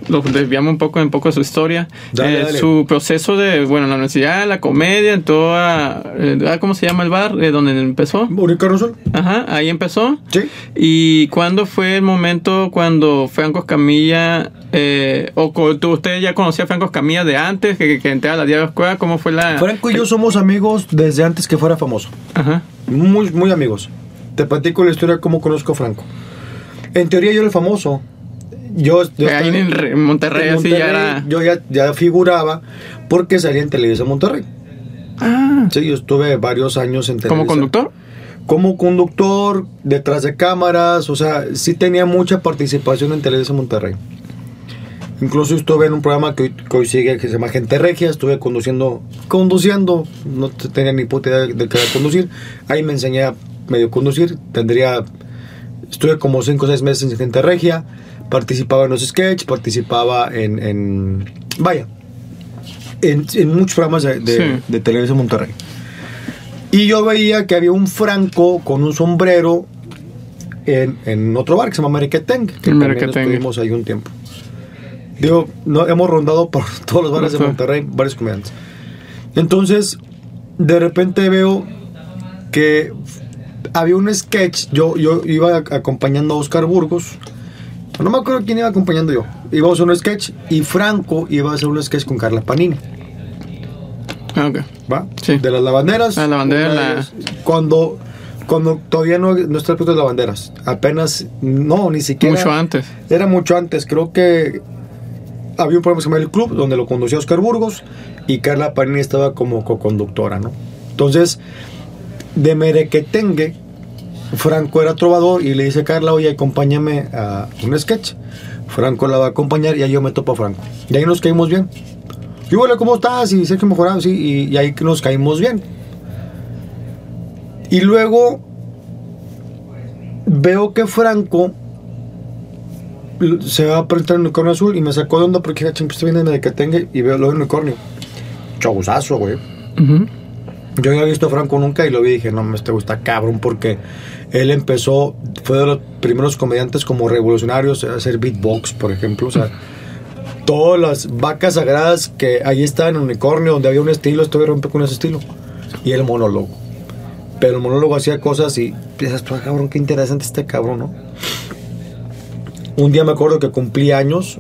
lo desviamos un poco, un poco de su historia. Dale, Eh, dale. Su proceso de, bueno, la universidad, la comedia, en toda, eh, ¿cómo se llama el bar? Eh, donde empezó. ¿Unicornio Azul? Ajá, ahí empezó. Sí. ¿Y cuándo fue el momento cuando Franco Escamilla, eh, o tú- usted ya conocía a Franco Escamilla de antes, que, que entraba a la Diario Escuela? ¿Cómo fue la...? Franco y yo somos amigos desde antes que fuera famoso. Ajá. Muy, muy amigos. Te platico la historia de cómo conozco a Franco. En teoría yo era el famoso. Yo, yo Ahí estaba en Re- Monterrey, en así ya era... Yo ya, ya figuraba porque salía en Televisa Monterrey. Ah, Sí, yo estuve varios años en Televisa. ¿como conductor? Como conductor, detrás de cámaras, o sea, sí tenía mucha participación en Televisa Monterrey. Incluso estuve en un programa que hoy, que hoy sigue que se llama Gente Regia, estuve conduciendo, conduciendo, no te- tenía ni puta idea de qué era conducir. Ahí me enseñé a medio conducir, tendría, estuve como 5 o 6 meses en Gente Regia, participaba en los sketches, participaba en, en- vaya, en, en muchos programas de, de, Sí. de Televisa Monterrey. Y yo veía que había un Franco con un sombrero en, en otro bar que se llama Merequetengue, que estuvimos ahí un tiempo. Digo, no, hemos rondado por todos los bares de. Monterrey, varios comediantes. Entonces, de repente veo que había un sketch, yo, yo iba acompañando a Oscar Burgos, no me acuerdo quién iba acompañando yo, íbamos a un sketch y Franco iba a hacer un sketch con Carla Panini. Ah, ok. ¿va? Sí. De las lavanderas. La de la- ellas, Cuando, cuando todavía no, no está el puesto de lavanderas. Apenas, no, ni siquiera. Mucho antes. Era mucho antes. Creo que había un programa que se llama El Club, donde lo conducía Oscar Burgos y Carla Panini estaba como co-conductora, ¿no? Entonces, de Merequetengue, Franco era trovador y le dice a Carla, oye, acompáñame a un sketch. Franco la va a acompañar y ahí yo me topo a Franco. Y ahí nos caímos bien. Y hola, ¿cómo estás? Y Sergio Mejorado, sí, y, y ahí nos caímos bien. Y luego veo que Franco se va a presentar en unicornio azul y me sacó de onda porque dije, pues viene de que y veo de unicornio. Chauzazo, güey. Ujú. Yo no había visto a Franco nunca y lo vi y dije, no, me este gusta cabrón porque él empezó, fue de los primeros comediantes como revolucionarios a hacer beatbox, por ejemplo. O sea, todas las vacas sagradas que ahí estaban en Unicornio, donde había un estilo, esto rompe con ese estilo. Y el monólogo. Pero el monólogo hacía cosas y piensas, tú, ah, cabrón, qué interesante este cabrón, ¿no? Un día me acuerdo que cumplí años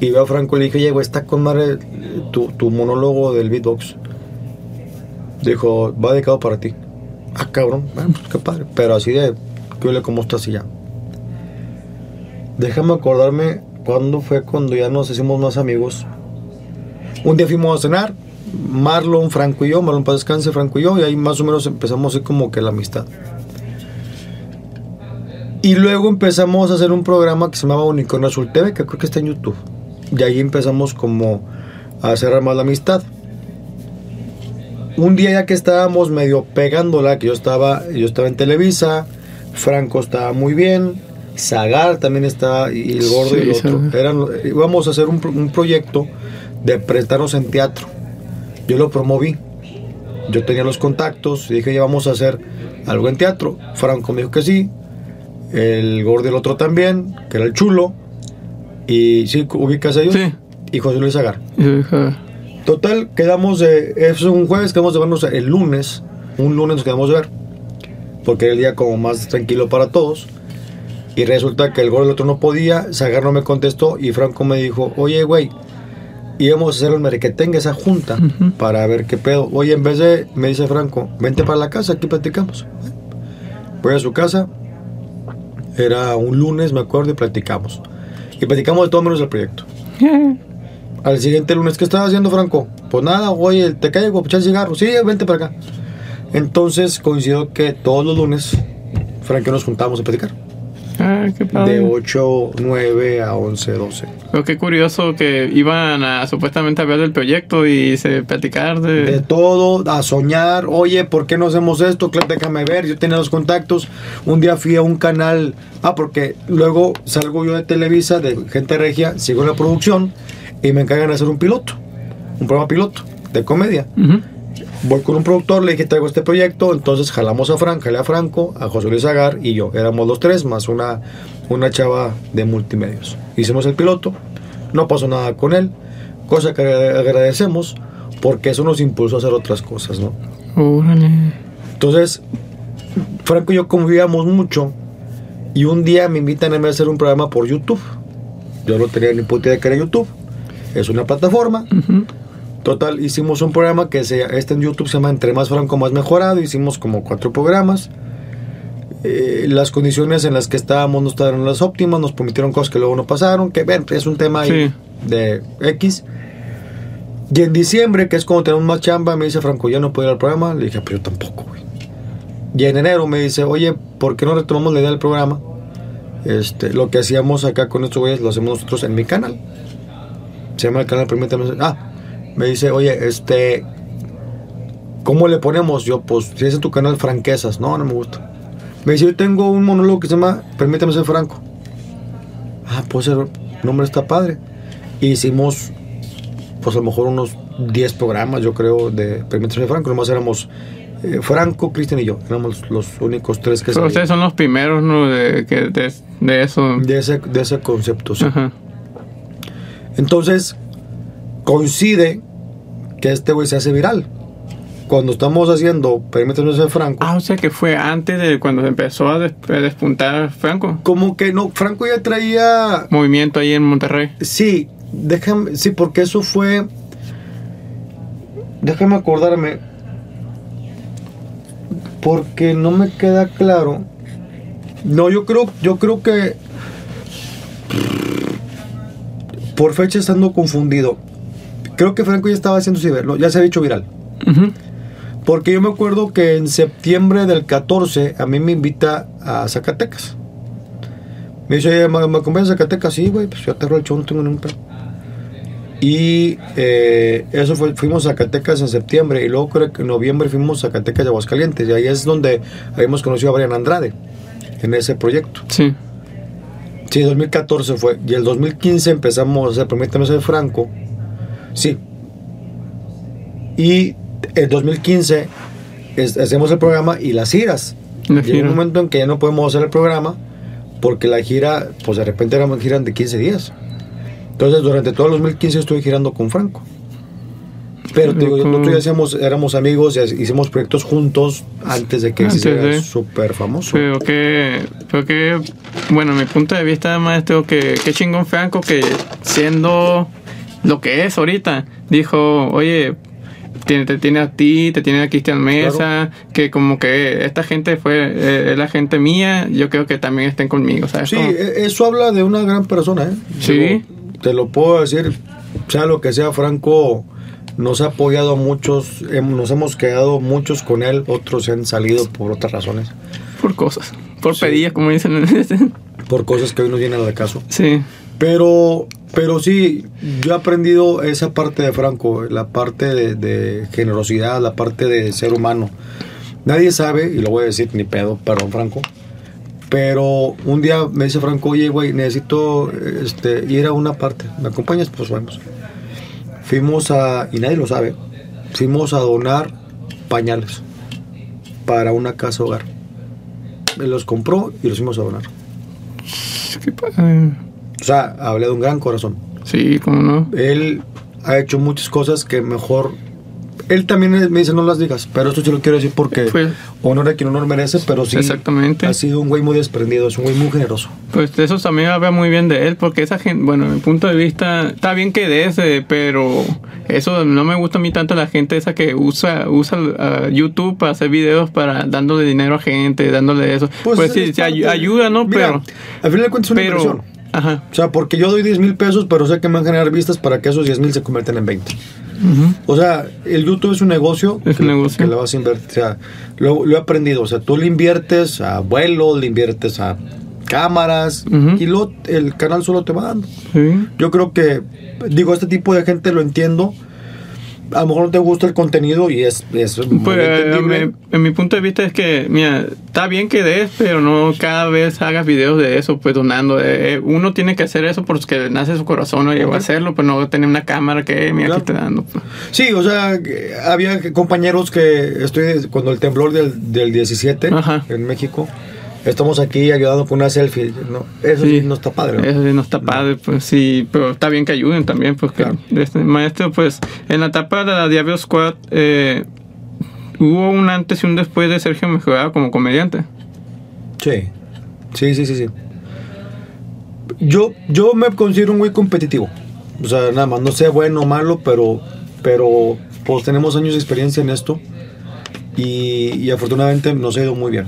y veo a Franco y le dije, oye, güey, está con madre tu, tu monólogo del beatbox. Dijo, va dedicado para ti. Ah, cabrón, bueno, pues qué padre. Pero así de, ¿qué huele cómo estás y ya? Déjame acordarme cuándo fue cuando ya nos hicimos más amigos. Un día fuimos a cenar, Marlon, Franco y yo, Marlon para descanse, Franco y yo, y ahí más o menos empezamos así como que la amistad. Y luego empezamos a hacer un programa que se llamaba Unicornio Azul TV, que creo que está en YouTube. Y ahí empezamos como a cerrar más la amistad un día ya que estábamos medio pegándola, que yo estaba, yo estaba en Televisa, Franco estaba muy bien, Zagar también estaba, y el gordo y el Sí, otro. Eran, íbamos a hacer un, pro- un proyecto de presentarnos en teatro. Yo lo promoví. Yo tenía los contactos y dije, ya vamos a hacer algo en teatro. Franco me dijo que sí. El gordo y el otro también, que era el chulo. Y sí, ubicas a ellos. Sí. Y José Luis yo dije, Total, quedamos de. Es un jueves, quedamos de vernos el lunes. Un lunes nos quedamos de ver. Porque era el día como más tranquilo para todos. Y resulta que el gordo del otro no podía. Zagar no me contestó. Y Franco me dijo: Oye, güey, íbamos a hacer el merequetengue, esa junta. Para ver qué pedo. Oye, en vez de. Me dice Franco: Vente para la casa, aquí platicamos. Voy a su casa. Era un lunes, me acuerdo, y platicamos. Y platicamos de todo menos del proyecto. Al siguiente lunes, ¿qué estabas haciendo, Franco? Pues nada, oye, te caigo a echar cigarro. Sí, vente para acá. Entonces coincidió que todos los lunes, Franco y yo nos juntábamos a platicar. Ah, qué padre. de 8, 9 a 11, 12. Pero qué curioso que iban a supuestamente hablar del proyecto y se platicar de... De todo, a soñar, oye, ¿por qué no hacemos esto? Claro, déjame ver, yo tenía los contactos. Un día fui a un canal, ah, porque luego salgo yo de Televisa, de Gente Regia, sigo en la producción y me encargan de hacer un piloto, un programa piloto de comedia. Voy con un productor, le dije, traigo este proyecto, entonces jalamos a Frank, jalé a Franco, a José Luis Agar y yo. Éramos los tres, más una, una chava de multimedios. Hicimos el piloto, no pasó nada con él, cosa que agra- agradecemos porque eso nos impulsó a hacer otras cosas, ¿no? Órale. Entonces, Franco y yo convivíamos mucho y un día me invitan a hacer un programa por YouTube. Yo no tenía ni puta idea que era YouTube. Es una plataforma. Total, hicimos un programa que se, este en YouTube se llama Entre más franco, más mejorado. Hicimos como cuatro programas. Eh, las condiciones en las que estábamos no estaban las óptimas, nos permitieron cosas que luego no pasaron, que ven, es un tema ahí de X. Y en diciembre, que es cuando tenemos más chamba, me dice Franco, ya no puedo ir al programa. Le dije, pero yo tampoco, güey. Y en enero me dice, oye, ¿por qué no retomamos la idea del programa? Este, lo que hacíamos acá con estos güeyes lo hacemos nosotros en mi canal. Se llama el canal Permítame. Ah, me dice, oye, este, ¿cómo le ponemos? Yo, pues, si es en tu canal franquezas. No, no me gusta. Me dice, yo tengo un monólogo que se llama Permítame ser franco. Ah, pues el nombre está padre. Y hicimos, pues a lo mejor unos 10 programas, yo creo, de Permítame ser franco. Nomás éramos eh, Franco, Cristian y yo. Éramos los únicos tres que Pero ustedes son los primeros, ¿no? De, que- de, de eso. de ese, de ese concepto. sí. Ajá. Entonces, coincide que este güey se hace viral. Cuando estamos haciendo Permítame ser franco. Ah, o sea que fue antes de cuando empezó a despuntar Franco. Como que no, Franco ya traía. Movimiento ahí en Monterrey. Sí, déjame. Sí, porque eso fue. Déjame acordarme. Porque no me queda claro. No, yo creo, yo creo que. Por fecha estando confundido. Creo que Franco ya estaba haciéndose viral. Ya se había hecho viral. Ujú. Porque yo me acuerdo que en septiembre del 14 a mí me invita a Zacatecas. Me dice, ¿me, me acompañas a Zacatecas? Sí, güey, pues yo aterro el show, no tengo ningún pedo. Y eh, eso fue, fuimos a Zacatecas en septiembre y luego creo que en noviembre fuimos a Zacatecas de Aguascalientes y ahí es donde habíamos conocido a Brian Andrade en ese proyecto. Sí. Sí, 2014 fue. Y el 2015 empezamos a hacer Permítame ser franco. Sí. Y el 2015 es- hacemos el programa y las giras. La Llega un momento en que ya no podemos hacer el programa porque la gira, pues de repente eran giras de 15 días. Entonces durante todo el 2015 estuve girando con Franco. Pero te digo, nosotros ya hacíamos, éramos amigos, ya hicimos proyectos juntos antes de que se Antes de- súper famoso. Pero que, que, bueno, mi punto de vista, maestro, que qué chingón Franco que siendo lo que es ahorita, dijo, oye, tiene, te tiene a ti, te tiene a Cristian Mesa, que como que esta gente fue, eh, es la gente mía, yo creo que también estén conmigo, ¿sabes? Sí, e- eso habla de una gran persona, ¿eh? Sí. Te lo puedo decir, sea lo que sea, Franco nos ha apoyado a muchos, nos hemos quedado muchos con él, otros se han salido por otras razones, por cosas, por Sí. pedillas, como dicen. por cosas que hoy nos vienen al caso. sí, Pero, pero sí, yo he aprendido esa parte de Franco, la parte de, de generosidad, la parte de ser humano. Nadie sabe, y lo voy a decir ni pedo, perdón Franco, pero un día me dice Franco, oye güey, necesito este, ir a una parte, ¿me acompañas? Pues vamos. Fuimos a, y nadie lo sabe, fuimos a donar pañales para una casa hogar. Él los compró y los fuimos a donar. qué padre. O sea, hablé de un gran corazón. Sí, cómo no. Él ha hecho muchas cosas que mejor. Él también me dice no las digas, pero esto sí lo quiero decir porque Pues- honor a quien honor merece, pero sí. Exactamente. Ha sido un güey muy desprendido, es un güey muy generoso. Pues eso también habla muy bien de él, porque esa gente, bueno, en mi punto de vista, está bien que des, eh, pero eso no me gusta a mí tanto la gente esa que usa usa uh, YouTube para hacer videos para dándole dinero a gente, dándole eso. Pues, sí, es sí, ay- ayuda, ¿no? Mira, pero, Al final de cuentas es una pero, inversión. ajá, O sea, porque yo doy 10 mil pesos, pero sé que me van a generar vistas para que esos 10 mil se conviertan en 20. O sea, el YouTube es un negocio, Es que, un negocio. que le vas a invertir. O sea, lo, lo he aprendido. O sea, tú le inviertes a vuelo, le inviertes a cámaras, y lo, el canal solo te va dando. Sí. Yo creo que, digo, este tipo de gente lo entiendo. A lo mejor no te gusta el contenido y es, es muy Pues, entendible. me- en mi punto de vista es que, mira, está bien que des, pero no cada vez hagas videos de eso, pues donando. Eh, eh, uno tiene que hacer eso porque nace su corazón, oye, voy a hacerlo, pero no tener una cámara que, mira, aquí Claro. te dando. pues. Sí, o sea, había compañeros que estoy cuando el temblor del, del 17 Ajá. en México, estamos aquí ayudando con una selfie, ¿no? Eso sí, no está padre. ¿no? Eso sí no está padre, pues sí, pero está bien que ayuden también, pues que Claro. este maestro, pues en la etapa de la Diablo Squad eh, hubo un antes y un después de Sergio Mejorado como comediante. Sí, sí, sí, sí, sí. Yo, yo me considero un güey competitivo. O sea, nada más, no sé bueno o malo, pero, pero pues tenemos años de experiencia en esto y, y afortunadamente nos ha ido muy bien.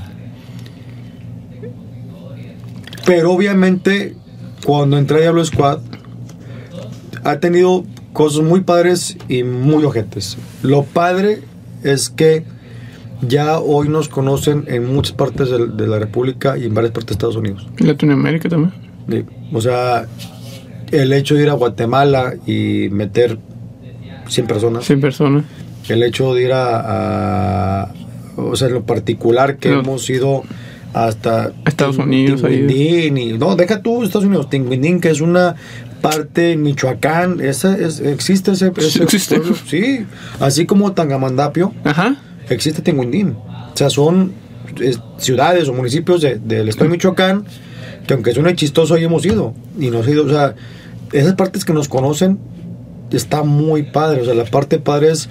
Pero obviamente, cuando entré a Diablo Squad, ha tenido cosas muy padres y muy ojetes. Lo padre es que ya hoy nos conocen en muchas partes del- de, la República y en varias partes de Estados Unidos. Y Latinoamérica también. Sí, O sea, el hecho de ir a Guatemala y meter 100 personas, 100 personas. el hecho de ir a, a- o sea, en lo particular que No. hemos ido hasta Estados Unidos. Tinguindín y- no, deja tú Estados Unidos, Tinguindín, que es una parte en Michoacán, esa es, existe ese, ese existe. pueblo, sí, así como Tangamandapio, Ajá. existe Tinguindín. O sea, son ciudades o municipios de- del estado de Michoacán que aunque suene chistoso, ahí hemos ido. Y nos ido, o sea, esas partes que nos conocen está muy padre. O sea, la parte padre es.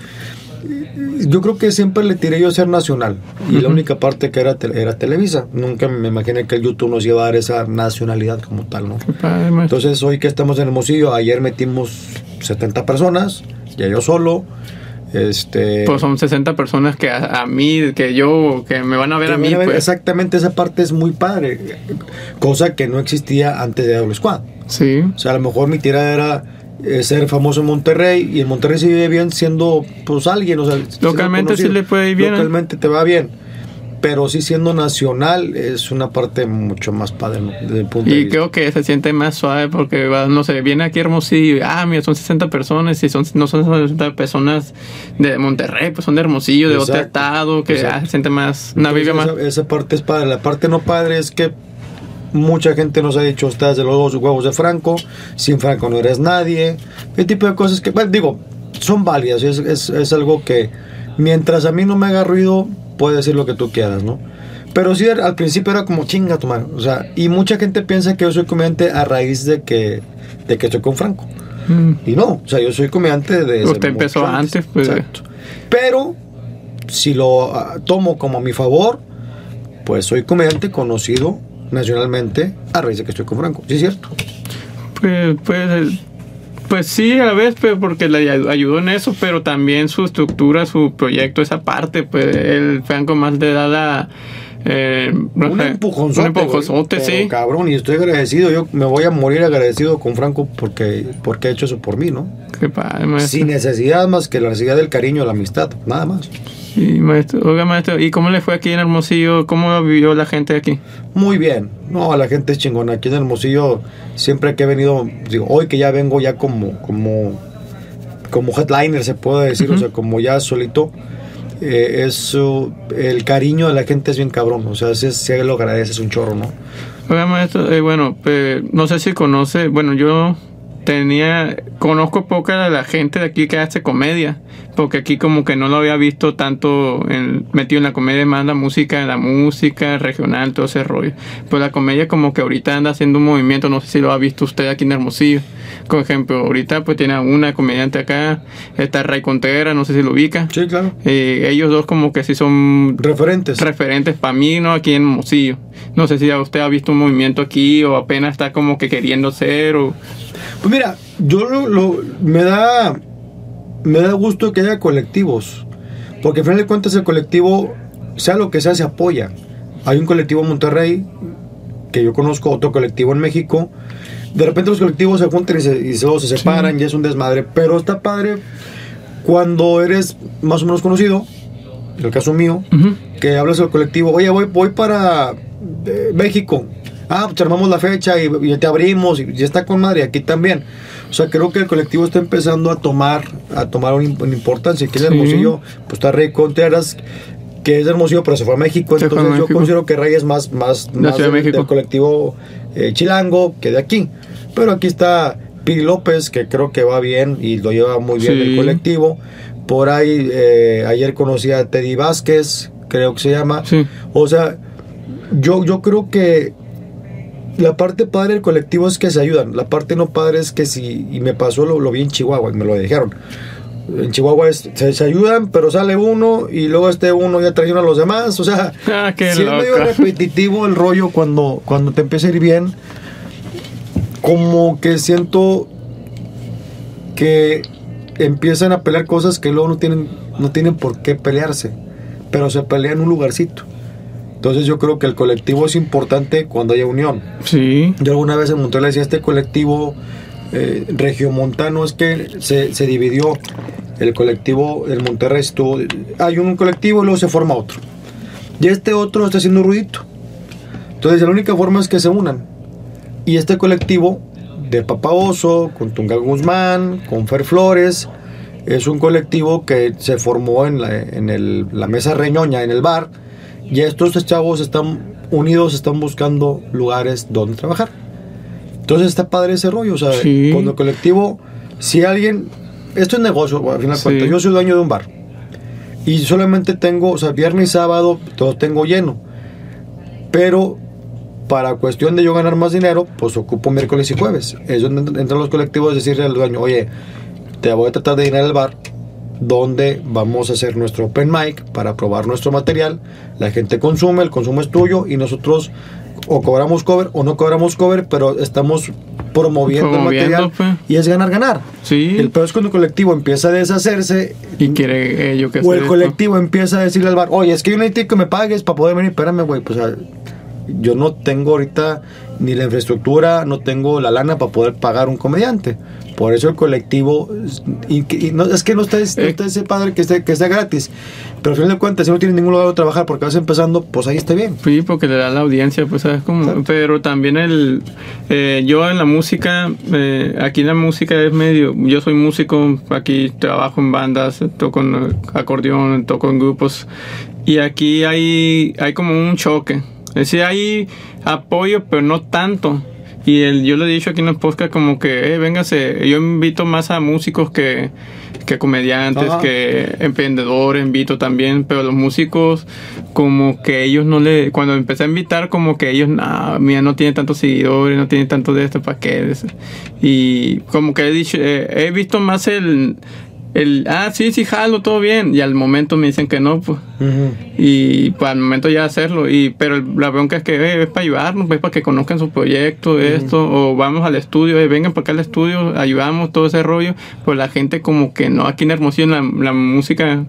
Yo creo que siempre le tiré yo a ser nacional. Y la única parte que era, era Televisa. Nunca me imaginé que el YouTube nos iba a dar esa nacionalidad como tal, ¿no? Entonces, hoy que estamos en Hermosillo, ayer metimos 70 personas, ya yo solo. Este. Pues son 60 personas que a, a mí, que yo, que me van a ver a mí, van a ver, pues. Exactamente, esa parte es muy padre. Cosa que no existía antes de Double Squad. Sí. O sea, a lo mejor mi tirada era eh, ser famoso en Monterrey y en Monterrey se vive bien siendo pues alguien. O sea, Localmente sí le puede ir bien, ¿eh? Localmente te va bien. Pero sí siendo nacional es una parte mucho más padre ¿no? desde el punto de Y vista. creo que se siente más suave porque, va, no sé, viene aquí Hermosillo y, ah, mira, son 60 personas y son, no son 60 personas de Monterrey, pues son de Hermosillo, de otro estado, que ah, se siente más, una Entonces, vibra más. esa, esa parte es padre. La parte no padre es que mucha gente nos ha dicho, estás de los dos huevos de Franco, sin Franco no eres nadie. Ese tipo de cosas que, bueno, digo, son válidas. Es, es, es algo que mientras a mí no me haga ruido, puedes decir lo que tú quieras, ¿no? Pero sí, al principio era como chinga tu madre. O sea, y mucha gente piensa que yo soy comediante a raíz de que, de que estoy con Franco. Mm. Y no, o sea, yo soy comediante desde Usted empezó antes, pues. Exacto. Pero si lo ah, tomo como a mi favor, pues soy comediante conocido nacionalmente a raíz de que estoy con Franco. Sí, es cierto. Pues, pues, eh, pues sí, a la vez, pues, porque le ay- ayudó en eso, pero también su estructura, su proyecto, esa parte, pues, el Franco más le da la... Eh, un empujonzote. Un empujonzote, güey. sí. Cabrón, y estoy agradecido. Yo me voy a morir agradecido con Franco porque, porque ha hecho eso por mí, ¿no? Qué padre, maestro. Sin necesidad más que la necesidad del cariño, la amistad, nada más. Y maestro, oiga, maestro, ¿y cómo le fue aquí en Hermosillo? ¿Cómo vivió la gente aquí? Muy bien. No, la gente es chingona. Aquí en Hermosillo, siempre que he venido, digo, hoy que ya vengo ya como, como, como headliner, se puede decir, o sea, como ya solito, eh, es uh, el cariño de la gente es bien cabrón. O sea, si, si lo agradeces un chorro, ¿no? Oiga, maestro, eh, bueno, no sé si conoce, bueno, yo tenía, conozco poca de la gente de aquí que hace comedia, porque aquí como que no lo había visto tanto en- metido en la comedia, más la música, la música regional, todo ese rollo. Pues la comedia como que ahorita anda haciendo un movimiento, no sé si lo ha visto usted aquí en Hermosillo. Por ejemplo, ahorita pues tiene una comediante acá, está Ray Contreras, no sé si lo ubica. Sí, claro. Eh, ellos dos como que sí son Referentes. referentes para mí, ¿no? Aquí en Hermosillo. No sé si ya usted ha visto un movimiento aquí o apenas está como que queriendo ser o... Pues mira, yo lo, lo- me da me da gusto que haya colectivos, porque al final de cuentas el colectivo, sea lo que sea, se apoya. Hay un colectivo en Monterrey, que yo conozco otro colectivo en México. De repente los colectivos se juntan y se, y se separan y es un desmadre, pero está padre cuando eres más o menos conocido, en el caso mío, que hablas del colectivo, oye, voy, voy para eh, México. Ah, pues armamos la fecha y, y te abrimos y ya está con madre, aquí también. O sea, creo que el colectivo está empezando a tomar, a tomar una, importancia. Que es Sí. Hermosillo, pues está Rey Contreras, que es de Hermosillo, pero se fue a México. Se fue a entonces yo considero que Rey es más, más, más de del, colectivo eh, chilango que de aquí. Pero aquí está Piri López, que creo que va bien y lo lleva muy bien Sí. el colectivo. Por ahí, eh, ayer conocí a Teddy Vázquez, creo que se llama. Sí. O sea, yo, yo creo que la parte padre del colectivo es que se ayudan. La parte no padre es que si, y me pasó lo, lo vi en Chihuahua y me lo dijeron. En Chihuahua es- se, se ayudan, pero sale uno y luego este uno ya traiciona a los demás. O sea, Ah, sí es medio repetitivo el rollo cuando, cuando te empieza a ir bien. Como que siento que empiezan a pelear cosas que luego no tienen, no tienen por qué pelearse, pero se pelean en un lugarcito. Entonces yo creo que el colectivo es importante cuando haya unión. Sí. Yo alguna vez en Monterrey decía, este colectivo eh, regiomontano es que se, se dividió. El colectivo del Monterrey estuvo, hay un colectivo y luego se forma otro. Y este otro está haciendo ruidito. Entonces la única forma es que se unan. Y este colectivo de Papa Oso, con Tunga Guzmán, con Fer Flores, es un colectivo que se formó en la, en el- la mesa reñoña, en el bar. Y estos chavos están unidos, están buscando lugares donde trabajar. Entonces está padre ese rollo. O sea, Sí. cuando el colectivo, si alguien, esto es negocio, al final Sí. cuentas, yo soy dueño de un bar. Y solamente tengo, o sea, viernes y sábado, todo tengo lleno. Pero para cuestión de yo ganar más dinero, pues ocupo miércoles y jueves. Es donde entran los colectivos, decirle al dueño, oye, te voy a tratar de llenar el bar, donde vamos a hacer nuestro open mic para probar nuestro material. La gente consume, el consumo es tuyo y nosotros o cobramos cover o no cobramos cover, pero estamos promoviendo, el material pues. y es ganar, ganar. Sí. El peor es cuando el colectivo empieza a deshacerse Y quiere ello que o el esto. colectivo empieza a decirle al bar, oye, es que yo necesito que me pagues para poder venir. Espérame, güey, pues yo no tengo ahorita ni la infraestructura, no tengo la lana para poder pagar un comediante. Por eso el colectivo, y, que- y no, es que no está, no Eh. está ese padre que esté, que esté gratis. Pero al final de cuentas, si no tienes ningún lugar donde trabajar porque vas empezando, pues ahí está bien. Sí, porque le da la audiencia, pues, ¿sabes cómo? Pero también el... eh, yo en la música, eh, aquí la música es medio... Yo soy músico, aquí trabajo en bandas, toco en acordeón, toco en grupos. Y aquí hay, hay como un choque. Es decir, hay apoyo, pero no tanto. Y el, yo le he dicho aquí en el podcast como que, eh, véngase, yo invito más a músicos que, que comediantes, Ajá. que emprendedores, invito también, pero los músicos como que ellos no le, cuando empecé a invitar como que ellos, no, mira, no tiene tantos seguidores, no tiene tanto de esto, ¿para qué? Y como que he dicho, eh, he visto más el, el, ah, sí, sí, jalo, todo bien, y al momento me dicen que no, pues. Y pues al momento ya hacerlo. Y pero la bronca es que eh, es para ayudarnos pues para que conozcan su proyecto esto o vamos al estudio eh, vengan para acá al estudio ayudamos todo ese rollo. Pues la gente como que no aquí en Hermosillo la, la música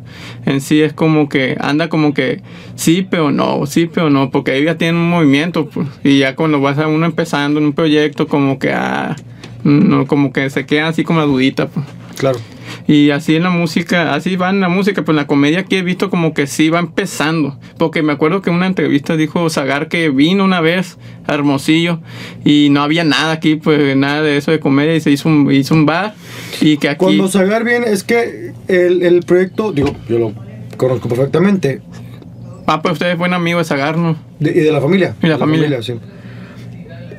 en sí es como que anda como que sí pero no sí pero no porque ahí ya tienen un movimiento pues. Y ya cuando vas a uno empezando en un proyecto como que ah no como que se queda así como la dudita pues Claro. y así en la música, así va en la música, pues en la comedia aquí he visto como que sí va empezando. Porque me acuerdo que en una entrevista dijo Zagar que vino una vez a Hermosillo y no había nada aquí, pues nada de eso de comedia y se hizo un, hizo un bar y que aquí... Cuando Sagar viene, es que el, el proyecto, digo, yo lo conozco perfectamente, Ah, pues usted es buen amigo de Zagar, ¿no? de- y de la familia. Y la de familia. sí.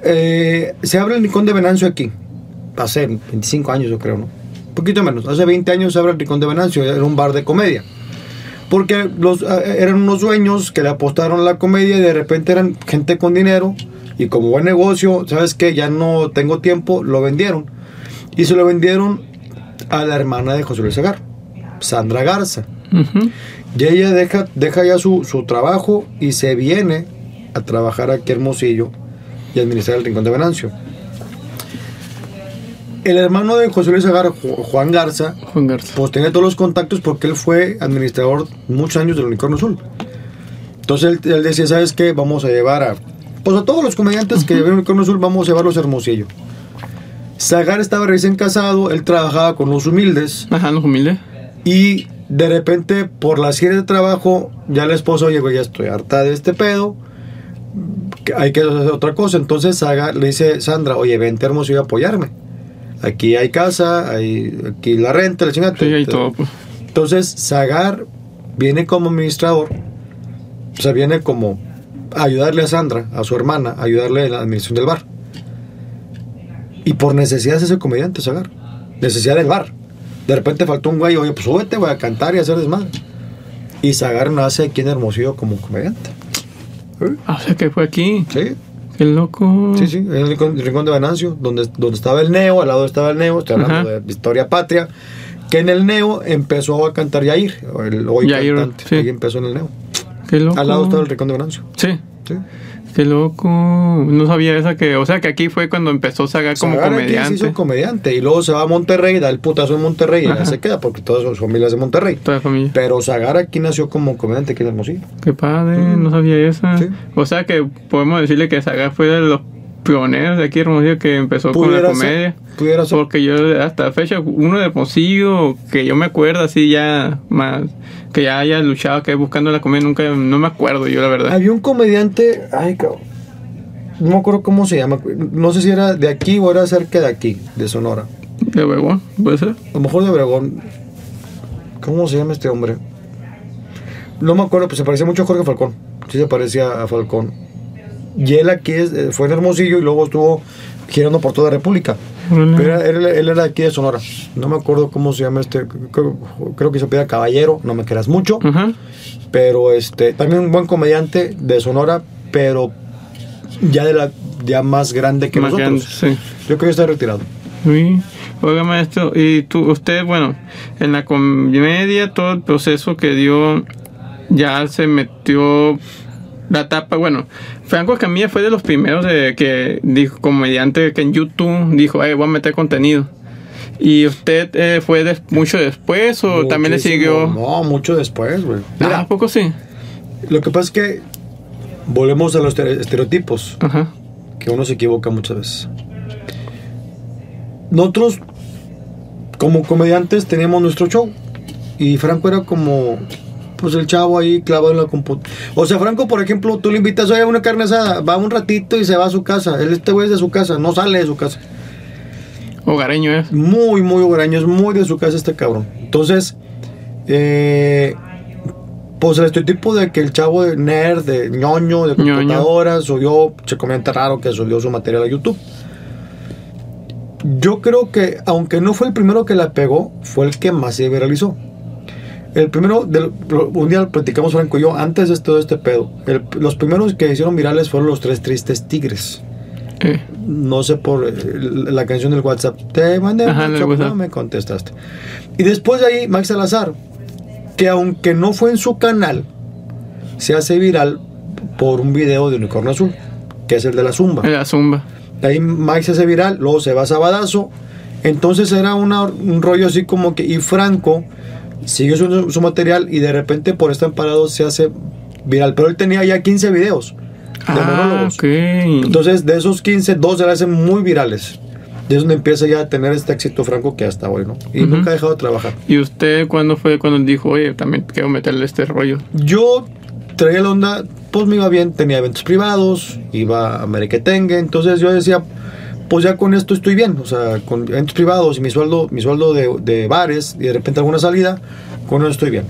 Eh, se abre el Rincón de Venancio aquí, hace 25 años yo creo, ¿no? Poquito menos, hace 20 años se abre el Rincón de Venancio, era un bar de comedia. Porque los, eh, eran unos dueños que le apostaron a la comedia y de repente eran gente con dinero y como buen negocio, ¿sabes qué? Ya no tengo tiempo, lo vendieron. Y se lo vendieron a la hermana de José Luis Segar, Sandra Garza. Y ella deja, deja ya su, su trabajo y se viene a trabajar aquí a Hermosillo y administrar el Rincón de Venancio. El hermano de José Luis Ju- Juan Garza, Juan Garza. pues tenía todos los contactos porque él fue administrador muchos años del Unicornio Azul. Entonces él, él decía, ¿sabes qué? Vamos a llevar a... Pues a todos los comediantes que llevan el Unicornio Azul, vamos a llevarlos a Hermosillo. Zagar estaba recién casado, él trabajaba con los humildes Ajá, los humildes. y de repente por la serie de trabajo ya la esposa, oye, güey, ya estoy harta de este pedo. que hay que hacer otra cosa. Entonces Saga le dice Sandra, oye, vente Hermosillo a apoyarme. Aquí hay casa, hay aquí la renta, la chingada. Sí, hay todo. Pues. Entonces Zagar viene como administrador, o sea, viene como a ayudarle a Sandra, a su hermana, a ayudarle en la administración del bar. Y por necesidad es ese comediante, Zagar. Necesidad del bar. De repente faltó un güey, oye, pues súbete, voy a cantar y hacer desmadre. Y Zagar nace aquí en Hermosillo como comediante. Ah, o sea que fue aquí. Sí, Qué loco. sí, sí, en el rincón, el rincón de Venancio, donde, donde estaba el Neo, al lado estaba el Neo, estoy hablando Ajá. de Historia Patria, que en el Neo empezó a cantar Yair, el hoy Yair, cantante, sí. ahí empezó en el Neo. Qué loco. Al lado estaba el rincón de Venancio. Sí. Sí. Qué loco. No sabía esa que. O sea que aquí fue cuando empezó Saga como Zagar aquí se comediante. hizo comediante y luego se va a Monterrey, da el putazo en Monterrey y ya se queda porque toda su familia es de Monterrey. Toda familia. Pero Zagar aquí nació como comediante aquí en Hermosillo. Qué padre, no sabía esa. Sí. O sea que podemos decirle que Saga fue de los pioneros de aquí Hermosillo que empezó con la comedia. ser, pudiera ser. Porque yo hasta la fecha, uno de Hermosillo, que yo me acuerdo así ya más, que ya haya luchado, que buscando la comedia, nunca, no me acuerdo yo la verdad. Había un comediante, ay cabrón, no me acuerdo cómo se llama, no sé si era de aquí o era cerca de aquí, de Sonora. De huevón, puede ser. A lo mejor de Obregón. ¿Cómo se llama este hombre? No me acuerdo, pues se parecía mucho a Jorge Falcón. Sí se parecía a Falcón. Y él aquí es- eh, fue en Hermosillo y luego estuvo girando por toda la República. Pero era- él, él era de aquí de Sonora. No me acuerdo cómo se llama este. Creo, creo que se pide Caballero, no me creas mucho. Pero este, también un buen comediante de Sonora, pero ya de la ya más grande que Más nosotros. grande, sí. Yo creo que está retirado. Sí. Oiga, maestro, y tú, usted, bueno, en la comedia, todo el proceso que dio, ya se metió la tapa, bueno, Franco Escamilla fue de los primeros de que dijo, comediante, que en YouTube dijo, eh, voy a meter contenido. ¿Y usted eh, fue mucho después o también le siguió? No, mucho después, güey. Ah, Mira, ¿a poco sí? Lo que pasa es que volvemos a los estere- estereotipos, Ajá. que uno se equivoca muchas veces. Nosotros, como comediantes, teníamos nuestro show. Y Franco era como, pues el chavo ahí clavado en la computadora. O sea, Franco, por ejemplo, tú le invitas oye, a una carne asada, va un ratito y se va a su casa. Él, este güey es de su casa, no sale de su casa. Hogareño es. Muy, muy hogareño, es muy de su casa este cabrón. Entonces, eh, pues el estereotipo de que el chavo de nerd, de ñoño, de computadora, subió, se comenta raro que subió su material a YouTube. Yo creo que, aunque no fue el primero que la pegó, fue el que más se viralizó. El primero, del- un día platicamos Franco y yo, antes de todo este pedo, el- los primeros que hicieron virales fueron los tres tristes tigres Eh, no sé por eh, la canción del WhatsApp. Te mandé Ajá, WhatsApp, WhatsApp. no me contestaste. Y después de ahí, Max Salazar, que aunque no fue en su canal, se hace viral por un video de Unicornio Azul, que es el de la Zumba. la zumba. De ahí Max se hace viral, luego se va a Sabadazo. Entonces era una- un rollo así como que. Y Franco sigue su, su material y de repente por estar parado se hace viral. Pero él tenía ya 15 videos de Ah, monólogos. ok. Entonces, de esos 15, dos se le hacen muy virales. Y es donde empieza ya a tener este éxito franco que hasta hoy, ¿no? Y Ujú. nunca ha dejado de trabajar. ¿Y usted cuándo fue cuando dijo, oye, también quiero meterle este rollo? Yo traía la onda, pues me iba bien, tenía eventos privados, iba a Merequetengue, entonces yo decía, pues ya con esto estoy bien, o sea, con eventos privados y mi sueldo, mi sueldo de, de bares y de repente alguna salida, con eso estoy bien.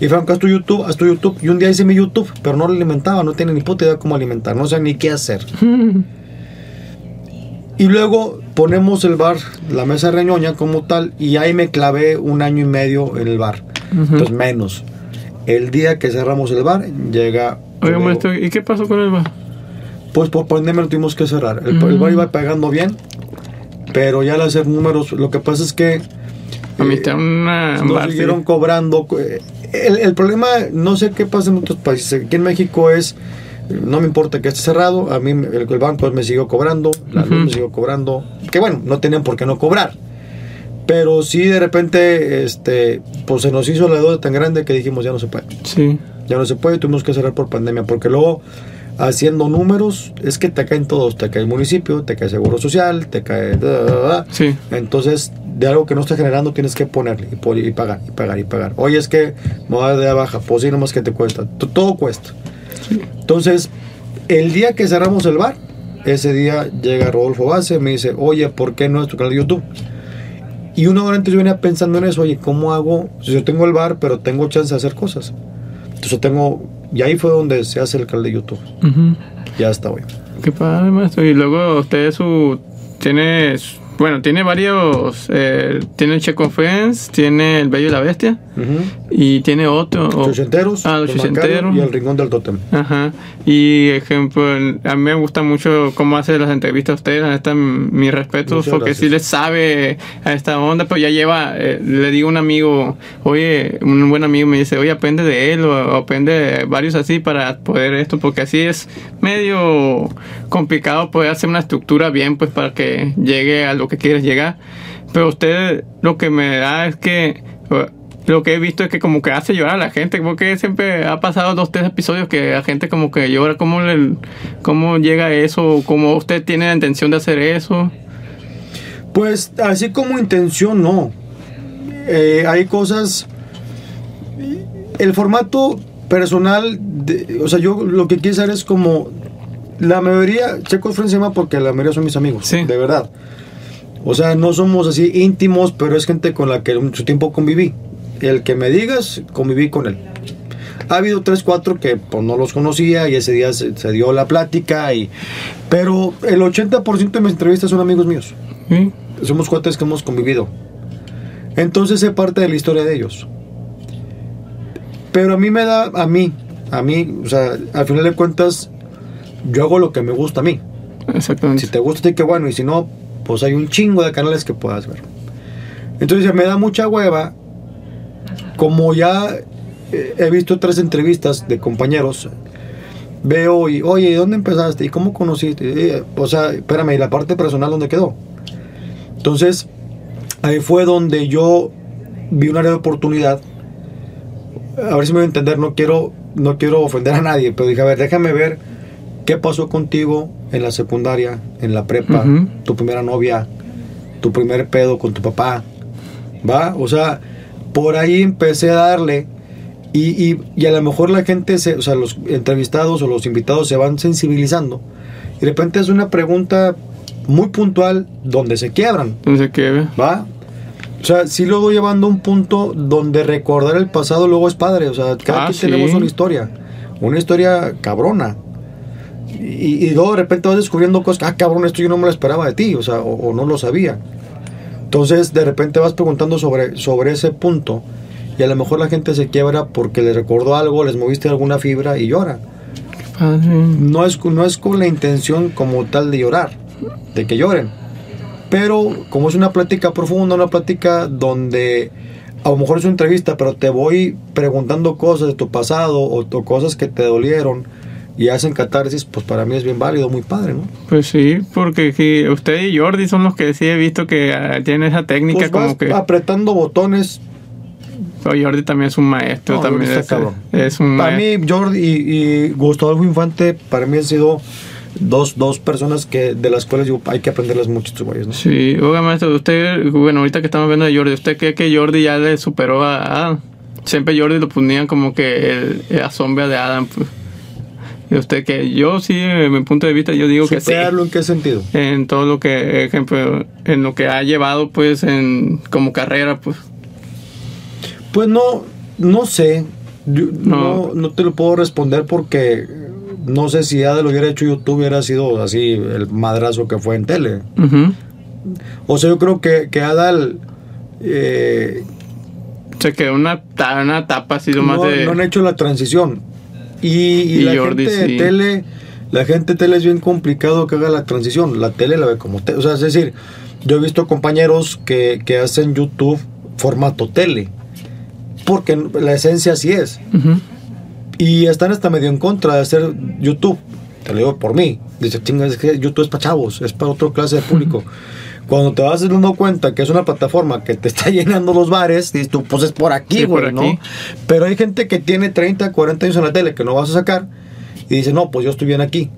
Y Franco, haz tu YouTube, haz tu YouTube. Y un día hice mi YouTube, pero no lo alimentaba, no tenía ni puta idea cómo alimentar, no sé ni qué hacer. Y luego ponemos el bar, la mesa reñoña como tal, y ahí me clavé un año y medio en el bar. Entonces menos. El día que cerramos el bar, llega... Luego- maestro, ¿y qué pasó con el bar? Pues por pandemia lo tuvimos que cerrar. El, el Mm. bar iba pagando bien, pero ya al hacer números, lo que pasa es que... A mí eh, está una nos bar, siguieron sí. cobrando. eh, El, el problema, no sé qué pasa en otros países. Aquí en México es, no me importa que esté cerrado, a mí el, el banco me siguió cobrando, la luz Ujú. me siguió cobrando. Que bueno, no tenían por qué no cobrar. Pero sí, de repente, este, pues se nos hizo la deuda tan grande que dijimos ya no se puede. Sí. Ya no se puede, tuvimos que cerrar por pandemia, porque luego haciendo números es que te caen todos, te cae el municipio, te cae seguro social, te cae... da, da, da. Sí. Entonces, de algo que no está generando tienes que ponerle y, pagar, y pagar, y pagar. Oye, es que me voy a dar de baja, pues sí, nomás que te cuesta. Todo cuesta. Entonces, El día que cerramos el bar, ese día llega Rodolfo Base, me dice, oye, ¿por qué no es tu canal de YouTube? Y una hora antes yo venía pensando en eso, oye, ¿cómo hago? Si yo tengo el bar, pero tengo chance de hacer cosas. Entonces tengo, y ahí fue donde se hace el canal de YouTube. Ya está, güey. Qué padre, maestro. Y luego usted su tiene bueno, tiene varios eh, tiene el Checo Friends, tiene el Bello y la Bestia y tiene otro Los Ochenteros, Ah, los ochenteros. y el Rincón del Totem. Ajá. Y ejemplo, a mí me gusta mucho cómo hace las entrevistas a ustedes. La neta, m- mis respetos, Muchas porque sí le sabe a esta onda, pero ya lleva, eh, le digo a un amigo, oye, un buen amigo me dice, oye, aprende de él o, o aprende de varios así para poder esto, porque así es medio complicado poder hacer una estructura bien, pues para que llegue a lo que quieres llegar. Pero usted lo que me da es que eh, lo que he visto es que como que hace llorar a la gente, porque siempre ha pasado dos, tres episodios que la gente como que llora, ¿cómo, le, cómo llega eso? ¿Cómo usted tiene la intención de hacer eso? Pues así como intención, no. Eh, hay cosas. El formato personal, de- o sea, yo lo que quiero hacer es como. La mayoría, Checo se llama porque la mayoría son mis amigos, Sí. de verdad. O sea, no somos así íntimos, pero es gente con la que mucho tiempo conviví. El que me digas, conviví con él. Ha habido tres, cuatro que pues, no los conocía y ese día se, se dio la plática. Y, pero el 80% de mis entrevistas son amigos míos ¿Sí? somos cuates que hemos convivido. Entonces es parte de la historia de ellos. Pero a mí me da, a mí, a mí, o sea, al final de cuentas, yo hago lo que me gusta a mí. Exactamente. Si te gusta, a ti, qué bueno, y si no, pues hay un chingo de canales que puedas ver. Entonces me da mucha hueva, como ya eh, he visto tres entrevistas de compañeros, veo y, oye, ¿y dónde empezaste? ¿Y cómo conociste? O sea, espérame, ¿y la parte personal dónde quedó? Entonces, ahí fue donde yo vi un área de oportunidad. A ver si me voy a entender, no quiero, no quiero ofender a nadie, pero dije, a ver, déjame ver qué pasó contigo en la secundaria, en la prepa, tu primera novia, tu primer pedo con tu papá, ¿va? O sea, por ahí empecé a darle y, y, y a lo mejor la gente, se, o sea, los entrevistados o los invitados se van sensibilizando y de repente es una pregunta muy puntual donde se quiebran, Entonces, ¿qué? ¿va? O sea, sí lo voy llevando a un punto donde recordar el pasado luego es padre. O sea, cada Ah, quien sí. tenemos una historia. Una historia cabrona. Y, y luego de repente vas descubriendo cosas. Ah, cabrón, esto yo no me lo esperaba de ti. O sea, o, o no lo sabía. Entonces, de repente vas preguntando sobre, sobre ese punto. Y a lo mejor la gente se quiebra porque le recordó algo, les moviste alguna fibra y llora. No es, no es con la intención como tal de llorar, de que lloren. Pero como es una plática profunda, una plática donde a lo mejor es una entrevista, pero te voy preguntando cosas de tu pasado o, o cosas que te dolieron y hacen catarsis, pues para mí es bien válido, muy padre, ¿no? Pues sí, porque sí, usted y Jordi son los que sí he visto que ah, tienen esa técnica Pues vas como que... apretando botones. Oh, Jordi también es un maestro, No, también es, es un Para maestro. mí, Jordi y, y Gustavo Infante, para mí han sido dos, dos personas que de las cuales hay que aprenderles mucho estos güeyes, ¿no? Sí, oiga maestro, usted, bueno, ahorita que estamos viendo a Jordi, ¿usted cree que Jordi ya le superó a Adam? Siempre Jordi lo ponían como que el, la sombra de Adam, pues. Y usted que yo sí, en mi punto de vista, yo digo que sí. ¿Superarlo en qué sentido? En todo lo que, ejemplo, en lo que ha llevado, pues, en como carrera, pues. Pues no, no sé. Yo no. No. no, te lo puedo responder porque no sé si Ada lo hubiera hecho YouTube hubiera sido así el madrazo que fue en tele. O sea, yo creo que, que Adal eh, Se quedó una, una etapa así más no, de... no han hecho la transición. Y, y Y la Jordi gente sí. de tele, la gente de tele es bien complicado que haga la transición. La tele la ve como tele. O sea, es decir, yo he visto compañeros que, que hacen YouTube formato tele. Porque la esencia así es. Ujú. Y están hasta medio en contra de hacer YouTube. Te lo digo por mí. Dice, chinga, es que YouTube es para chavos, es para otra clase de público. Cuando te vas dando cuenta que es una plataforma que te está llenando los bares, dices tú, pues es por aquí, Sí, güey, ¿no? aquí. Pero hay gente que tiene 30, 40 años en la tele que no vas a sacar y dice, no, pues yo estoy bien aquí.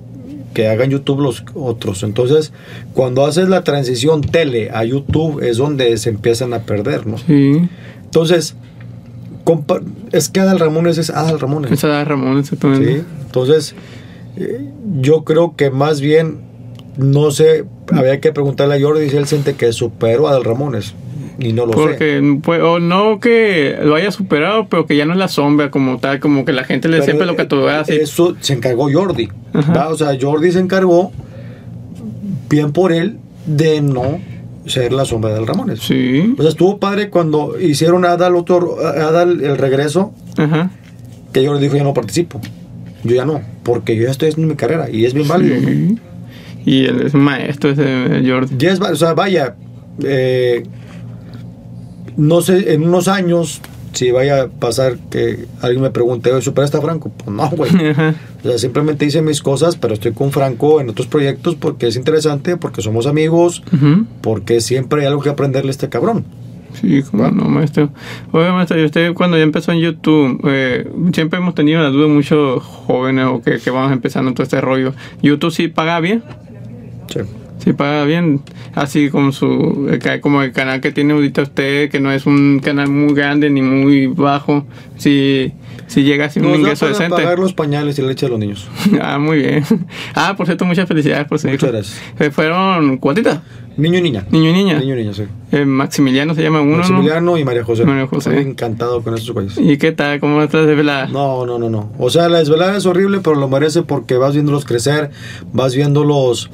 Que hagan YouTube los otros. Entonces, cuando haces la transición tele a YouTube es donde se empiezan a perder, ¿no? Sí, Entonces, es que Adal Ramones es Adal Ramones. esa da Ramón ¿sí? exactamente. Entonces, Eh, yo creo que más bien, no sé, había que preguntarle a Jordi si él siente que superó a Dal Ramones. Y no lo sé. Porque, pues, o no que lo haya superado, pero que ya no es la sombra como tal, como que la gente le Pero, siempre lo eh, cataloga así. Eso se encargó Jordi. O sea, Jordi se encargó, bien por él, de no ser la sombra del Ramones. Sí, O sea, estuvo padre cuando hicieron a Adal, otro, a Adal el regreso, ajá. que Jordi dijo, yo no participo. Yo ya no, porque yo ya estoy haciendo mi carrera y es bien válido. ¿no? Y él es maestro ese Jordi. Ya es va- o sea, vaya, eh, no sé, en unos años, si vaya a pasar que alguien me pregunte, oye, ¿superaste a Franco? Pues no, güey. O sea, simplemente hice mis cosas, pero estoy con Franco en otros proyectos porque es interesante, porque somos amigos, Ujú. porque siempre hay algo que aprenderle a este cabrón. Sí, como no, maestro. Oye, maestro, y usted cuando ya empezó en YouTube, eh, siempre hemos tenido la duda muchos jóvenes o que, que vamos empezando todo este rollo. ¿YouTube sí paga bien? Sí. Sí paga bien, así como su como el canal que tiene ahorita usted, que no es un canal muy grande ni muy bajo, si, si llega un Nos da ingreso para decente. pagar los pañales y la leche de los niños. Ah, muy bien. Ah, por cierto, muchas felicidades por su hijo. Muchas gracias. Eh, Fueron cuántitas, Niño y niña. niño y niña. Niño y niña, sí. Eh, Maximiliano se llama uno, ¿no? Maximiliano y María José. María José. Estoy encantado con esos güeyes. ¿Y qué tal? ¿Cómo estás de velada? No, no, no, no. O sea, la desvelada es horrible, pero lo merece porque vas viéndolos crecer, vas viéndolos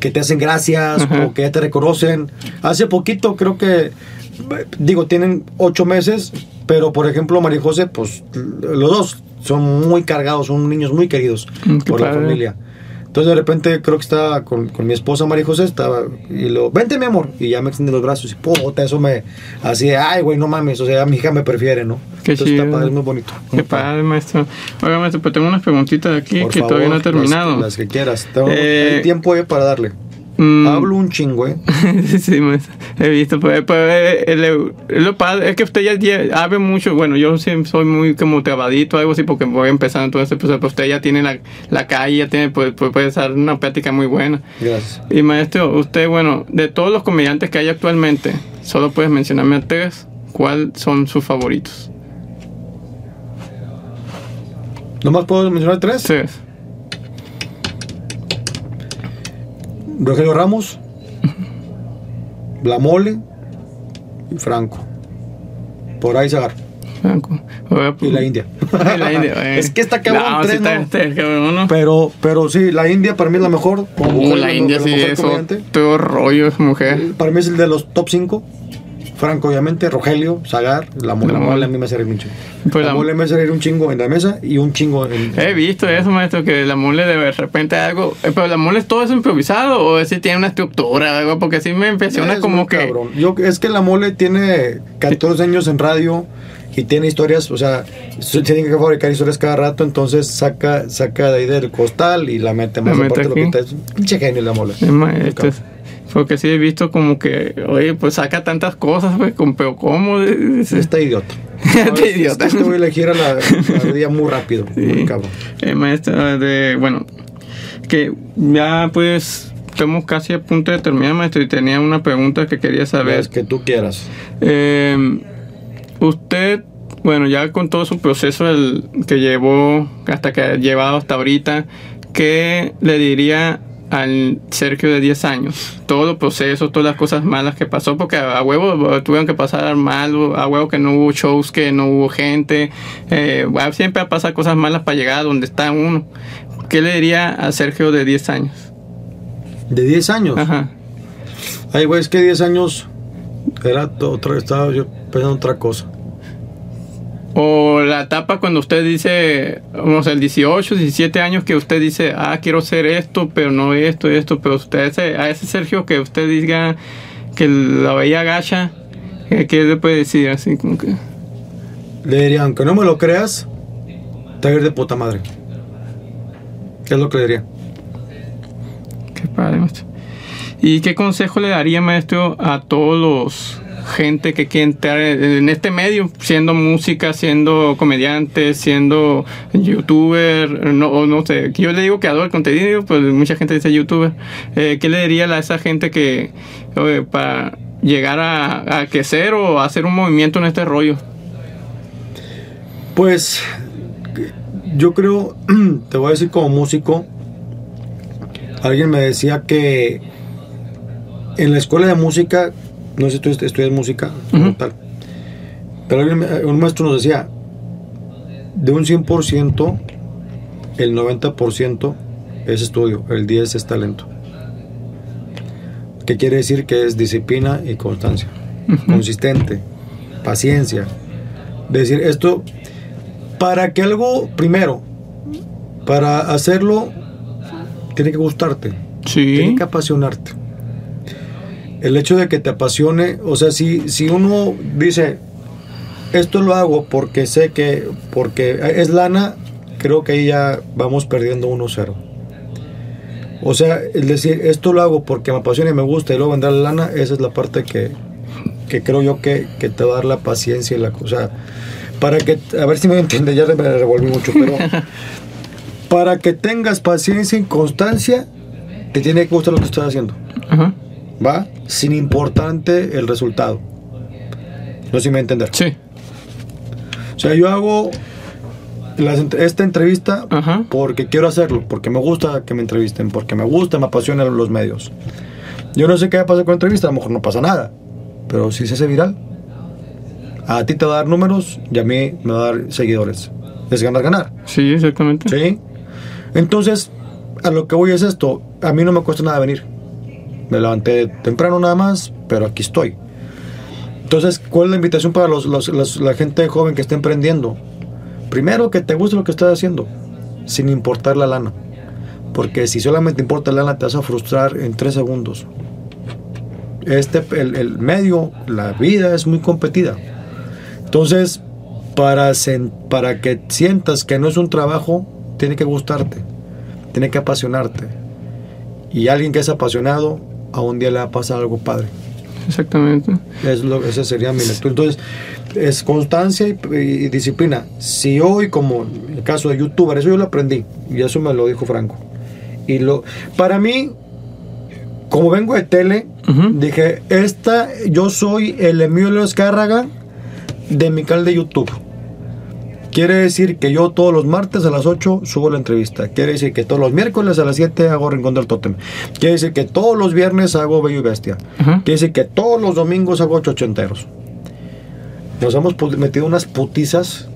que te hacen gracias o que ya te reconocen. Hace poquito creo que, digo, tienen ocho meses, pero por ejemplo María José, pues los dos son muy cargados, son niños muy queridos Mm, por la familia. Entonces de repente creo que estaba con, con mi esposa María José, estaba y lo, vente mi amor, y ya me extiende los brazos y puta, eso me, así de, ay güey, no mames, o sea, mi hija me prefiere, ¿no? Qué Entonces está padre, es muy bonito. Qué Muy padre. padre, maestro. Oiga, maestro, pues tengo unas preguntitas aquí Por que favor, todavía no he terminado. Las, las que quieras. Tengo Eh, hay tiempo para darle. Mm, Hablo un chingo, eh. sí, maestro. He visto, pues, pues, eh, el- el- lo padre es que usted ya, ya habla mucho. Bueno, yo sí soy muy como trabadito, algo así, porque voy empezando este proceso. Pero usted ya tiene la, la calle, ya tiene, pues, pues, puede dar una plática muy buena. Gracias. Y maestro, usted, bueno, de todos los comediantes que hay actualmente, solo puedes mencionarme a tres. ¿Cuáles son sus favoritos? ¿Nomás puedo mencionar tres? Tres. Rogelio Ramos, La Mole y Franco. Por ahí se agarra. Franco. Oiga, Y la India. Y la India, eh. es que está cabrón No, sí tres, está, está cabrón, ¿no? Pero, pero sí, la India para mí es la mejor. como Uh, mujer, la India la sí mejor es comediante. todo rollo, esa mujer. Para mí es el de los top 5. Franco, obviamente, Rogelio, Zagar, la mole, La Mole. a mí me reír un chingo. Pues la la- mole me reír un chingo en la mesa y un chingo en... He visto eso, maestro, que la mole de repente algo. eh, Pero la mole es todo eso improvisado o si tiene una estructura o algo, porque sí me impresiona Es como que. cabrón. Yo, es que la mole tiene 14 años en radio y tiene historias, o sea, se tiene que fabricar historias cada rato, entonces saca, saca de ahí del costal y la mete más La mete aparte lo aquí. que está- es pinche genio la mole. Porque sí he visto como que, oye, pues saca tantas cosas, pues, con- pero ¿cómo? Está idiota. Está Es- idiota. Es que te voy a elegir a la, a la día muy rápido, muy Sí. cabrón. Eh, maestra, de, bueno, que ya pues estamos casi a punto de terminar, maestro, y tenía una pregunta que quería saber. Las que tú quieras. Eh, usted, bueno, ya con todo su proceso el, que llevó, hasta que ha llevado hasta ahorita, ¿qué le diría al Sergio de 10 años? Todos los procesos, todas las cosas malas que pasó, porque a, huevo tuvieron que pasar mal, a huevo que no hubo shows, que no hubo gente, eh, siempre pasa cosas malas para llegar a donde está uno. ¿Qué le diría a Sergio de 10 años? De 10 años. Ajá. Ay, güey, es que 10 años era otra, estaba yo pensando otra cosa. O la etapa cuando usted dice, vamos, el 18, 17 años que usted dice, ah, quiero hacer esto, pero no esto, esto, pero usted, ese, a ese Sergio que usted diga que la veía gacha, ¿qué, qué le puede decir? Así como que, Le diría, aunque no me lo creas, te va a ir de puta madre. ¿Qué es lo que le diría? qué padre, maestro. ¿Y qué consejo le daría, maestro, a todos los gente que quiere entrar en este medio, siendo música, siendo comediante, siendo youtuber, no, o no sé, yo le digo creador de contenido, pues mucha gente dice youtuber, eh, ¿qué le diría a esa gente que para llegar a, a crecer o hacer un movimiento en este rollo? Pues yo creo, te voy a decir como músico, alguien me decía que en la escuela de música, no sé si tú est- estudias música tal, pero un maestro nos decía, de un 100%, el 90% es estudio, el 10% es talento. ¿Qué quiere decir? Que es disciplina y constancia. Consistente, paciencia. Decir, esto, para que algo, primero, para hacerlo, tiene que gustarte, tiene que apasionarte. El hecho de que te apasione, o sea, si, si uno dice, esto lo hago porque sé que, porque es lana, creo que ahí ya vamos perdiendo 1-0. O sea, el decir, esto lo hago porque me apasiona y me gusta y luego vendrá la lana, esa es la parte que, que creo yo que, que te va a dar la paciencia y la cosa. Para que, a ver si me entiende, ya me revolví mucho, pero para que tengas paciencia y constancia, te tiene que gustar lo que estás haciendo. Ajá. ¿Va? Sin importante el resultado. No sé si me a entender. Sí. O sea, yo hago ent- esta entrevista Ajá. porque quiero hacerlo, porque me gusta que me entrevisten, porque me gusta, me apasionan los medios. Yo no sé qué va a pasar con la entrevista, a lo mejor no pasa nada, pero si se hace viral, a ti te va a dar números y a mí me va a dar seguidores. Es ganar, ganar. Sí, exactamente. ¿Sí? Entonces, a lo que voy es esto. A mí no me cuesta nada venir. Me levanté temprano nada más, pero aquí estoy. Entonces, ¿cuál es la invitación para los, la gente joven que está emprendiendo? Primero, que te guste lo que estás haciendo, sin importar la lana. Porque si solamente importa la lana, te vas a frustrar en tres segundos. Este, el, el medio, la vida es muy competida. Entonces, para, sen- para que sientas que no es un trabajo, tiene que gustarte, tiene que apasionarte. Y alguien que es apasionado, a un día le va a pasar algo padre. Exactamente. Es lo, esa sería mi lectura. Entonces, es constancia y, y disciplina. Si hoy, como en el caso de youtuber, eso yo lo aprendí, y eso me lo dijo Franco. Y lo, para mí, como vengo de tele, dije, esta, yo soy el Emilio Escárraga de mi canal de YouTube. Quiere decir que yo todos los martes a las 8 subo la entrevista. Quiere decir que todos los miércoles a las 7 hago Rincón del Tótem. Quiere decir que todos los viernes hago Bello y Bestia. Quiere decir que todos los domingos hago ocho ochenteros. Nos hemos metido unas putizas,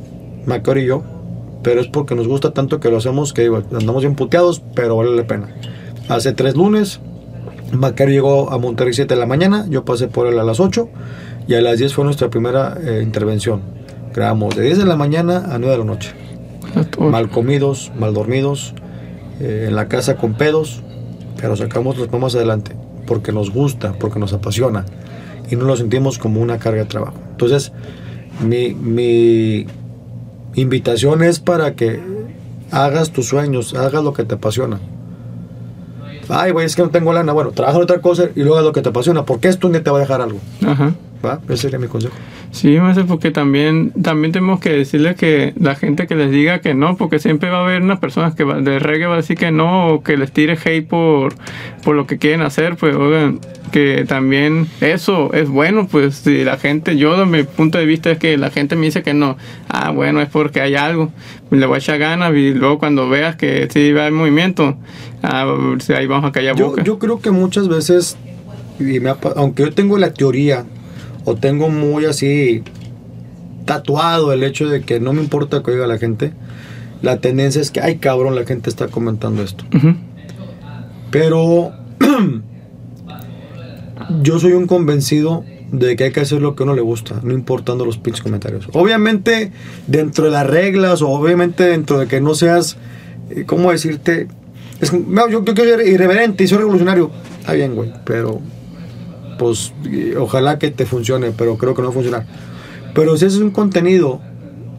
Macor y yo, pero es porque nos gusta tanto que lo hacemos que andamos bien puteados, pero vale la pena. Hace tres lunes, Macari llegó a Monterrey 7 de la mañana, yo pasé por él a las 8 y a las 10 fue nuestra primera eh, intervención. Grabamos de 10 de la mañana a 9 de la noche. Mal comidos, mal dormidos, eh, en la casa con pedos, pero sacamos los programas adelante porque nos gusta, porque nos apasiona y no lo sentimos como una carga de trabajo. Entonces, mi, mi invitación es para que hagas tus sueños, hagas lo que te apasiona. Ay, güey, es que no tengo lana. Bueno, trabaja en otra cosa y luego haz lo que te apasiona, porque esto día te va a dejar algo. Ajá. ¿Va? Ese sería mi consejo. Sí, me hace porque también, también tenemos que decirle que la gente que les diga que no, porque siempre va a haber unas personas que va- de reggae va a decir que no, o que les tire hate por, por lo que quieren hacer, pues oigan, que también eso es bueno, pues si la gente, yo de mi punto de vista es que la gente me dice que no, ah bueno, es porque hay algo, le voy a echar ganas y luego cuando veas que sí va el movimiento, ah, ahí vamos a callar Yo, boca. yo creo que muchas veces, y me ha aunque yo tengo la teoría, o tengo muy así tatuado el hecho de que no me importa que oiga la gente, la tendencia es que, ay cabrón, la gente está comentando esto. Pero yo soy un convencido de que hay que hacer lo que a uno le gusta, no importando los pinches comentarios. Obviamente, dentro de las reglas, o obviamente dentro de que no seas, eh, ¿cómo decirte? Es, yo, yo quiero ser irreverente y soy revolucionario. Está bien, güey, pero pues y ojalá que te funcione, pero creo que no va a funcionar. Pero si ese es un contenido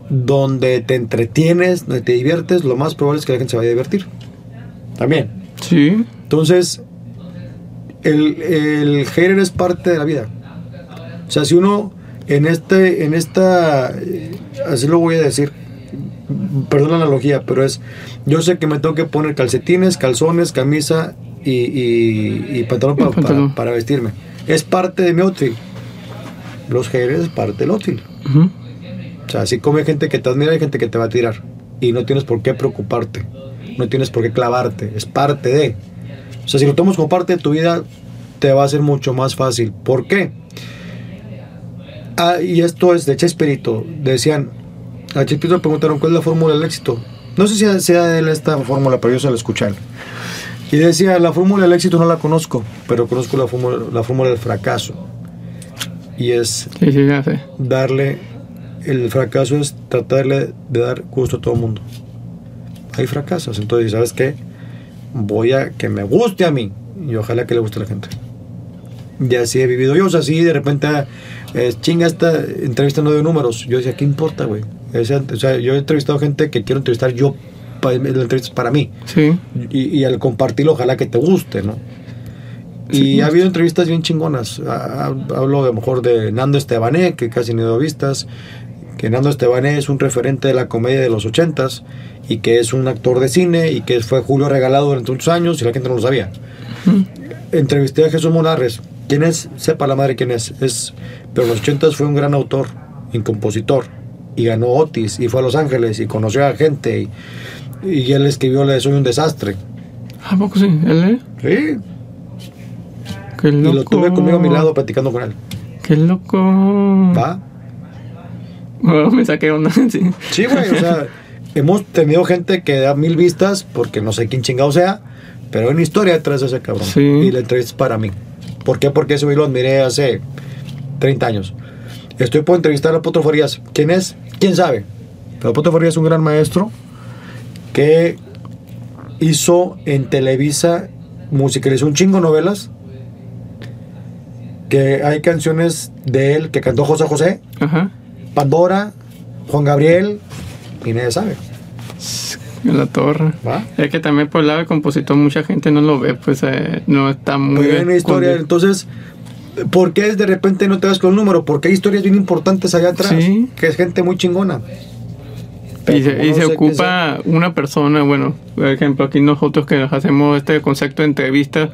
donde te entretienes, donde te diviertes, lo más probable es que la gente se vaya a divertir. También. Sí, Entonces, el, el hater es parte de la vida. O sea, si uno en este, en esta, eh, así lo voy a decir, perdón la analogía, pero es, yo sé que me tengo que poner calcetines, calzones, camisa y, y- y pantalón, pantalón. Para, para vestirme. Es parte de mi outfit. Los haters es parte del outfit. ujú. O sea, así como hay gente que te admira, hay gente que te va a tirar. Y no tienes por qué preocuparte. No tienes por qué clavarte. Es parte de. O sea, si lo tomas como parte de tu vida, te va a ser mucho más fácil. ¿Por qué? Ah, y esto es de Chespirito. Decían, a Chespirito le preguntaron cuál es la fórmula del éxito. No sé si sea de él esta fórmula, pero yo se la escuché. Y decía, la fórmula del éxito no la conozco, pero conozco la fórmula, la fórmula del fracaso. Y es Sí, sí, ya sé. darle, el fracaso es tratarle de dar gusto a todo el mundo. Hay fracasos, entonces, ¿sabes qué? Voy a que me guste a mí y ojalá que le guste a la gente. Y así he vivido yo, o sea, así de repente, eh, chinga esta entrevista no de números. Yo decía, ¿qué importa, güey? O sea, yo he entrevistado gente que quiero entrevistar yo, pa- la entrevista es para mí. Sí. Y, y al compartirlo, ojalá que te guste, ¿no? Y Sí. ha habido entrevistas bien chingonas. Ha- ha- Hablo a lo mejor de Nando Estebané, que casi ni dado vistas. Que Nando Estebané es un referente de la comedia de los ochentas y que es un actor de cine y que fue Julio regalado durante muchos años y la gente no lo sabía. Entrevisté a Jesús Monarres. ¿Quién es? Sepa la madre quién es. es pero en los ochentas fue un gran autor y compositor. Y ganó Otis y fue a Los Ángeles y conoció a gente. Y, y él escribió Le Soy un desastre. ¿A poco sí? ¿Él Sí. Qué Y loco. lo tuve conmigo a mi lado platicando con él. Qué loco. ¿Va? Bueno, me saqué onda. sí. Sí, güey. O sea, hemos tenido gente que da mil vistas porque no sé quién chingado sea. Pero hay una historia detrás de ese cabrón. Sí. Y la entrevista es para mí. ¿Por qué? Porque ese güey lo admiré hace 30 años. Estoy por entrevistar a Potro Farías. ¿Quién es? ¿Quién sabe? Pero Potro Farías es un gran maestro que hizo en Televisa, musicalizó un chingo novelas. Que hay canciones de él que cantó José José, Ajá. Pandora, Juan Gabriel, y nadie sabe. En la torre. ¿Va? Es que también por el lado del compositor mucha gente no lo ve, pues eh, no está muy hay una historia, entonces, ¿por qué de repente no te das con el número? Porque hay historias bien importantes allá atrás, Sí. que es gente muy chingona. Y se, y se ocupa una persona, bueno, por ejemplo, aquí nosotros que nos hacemos este concepto de entrevista,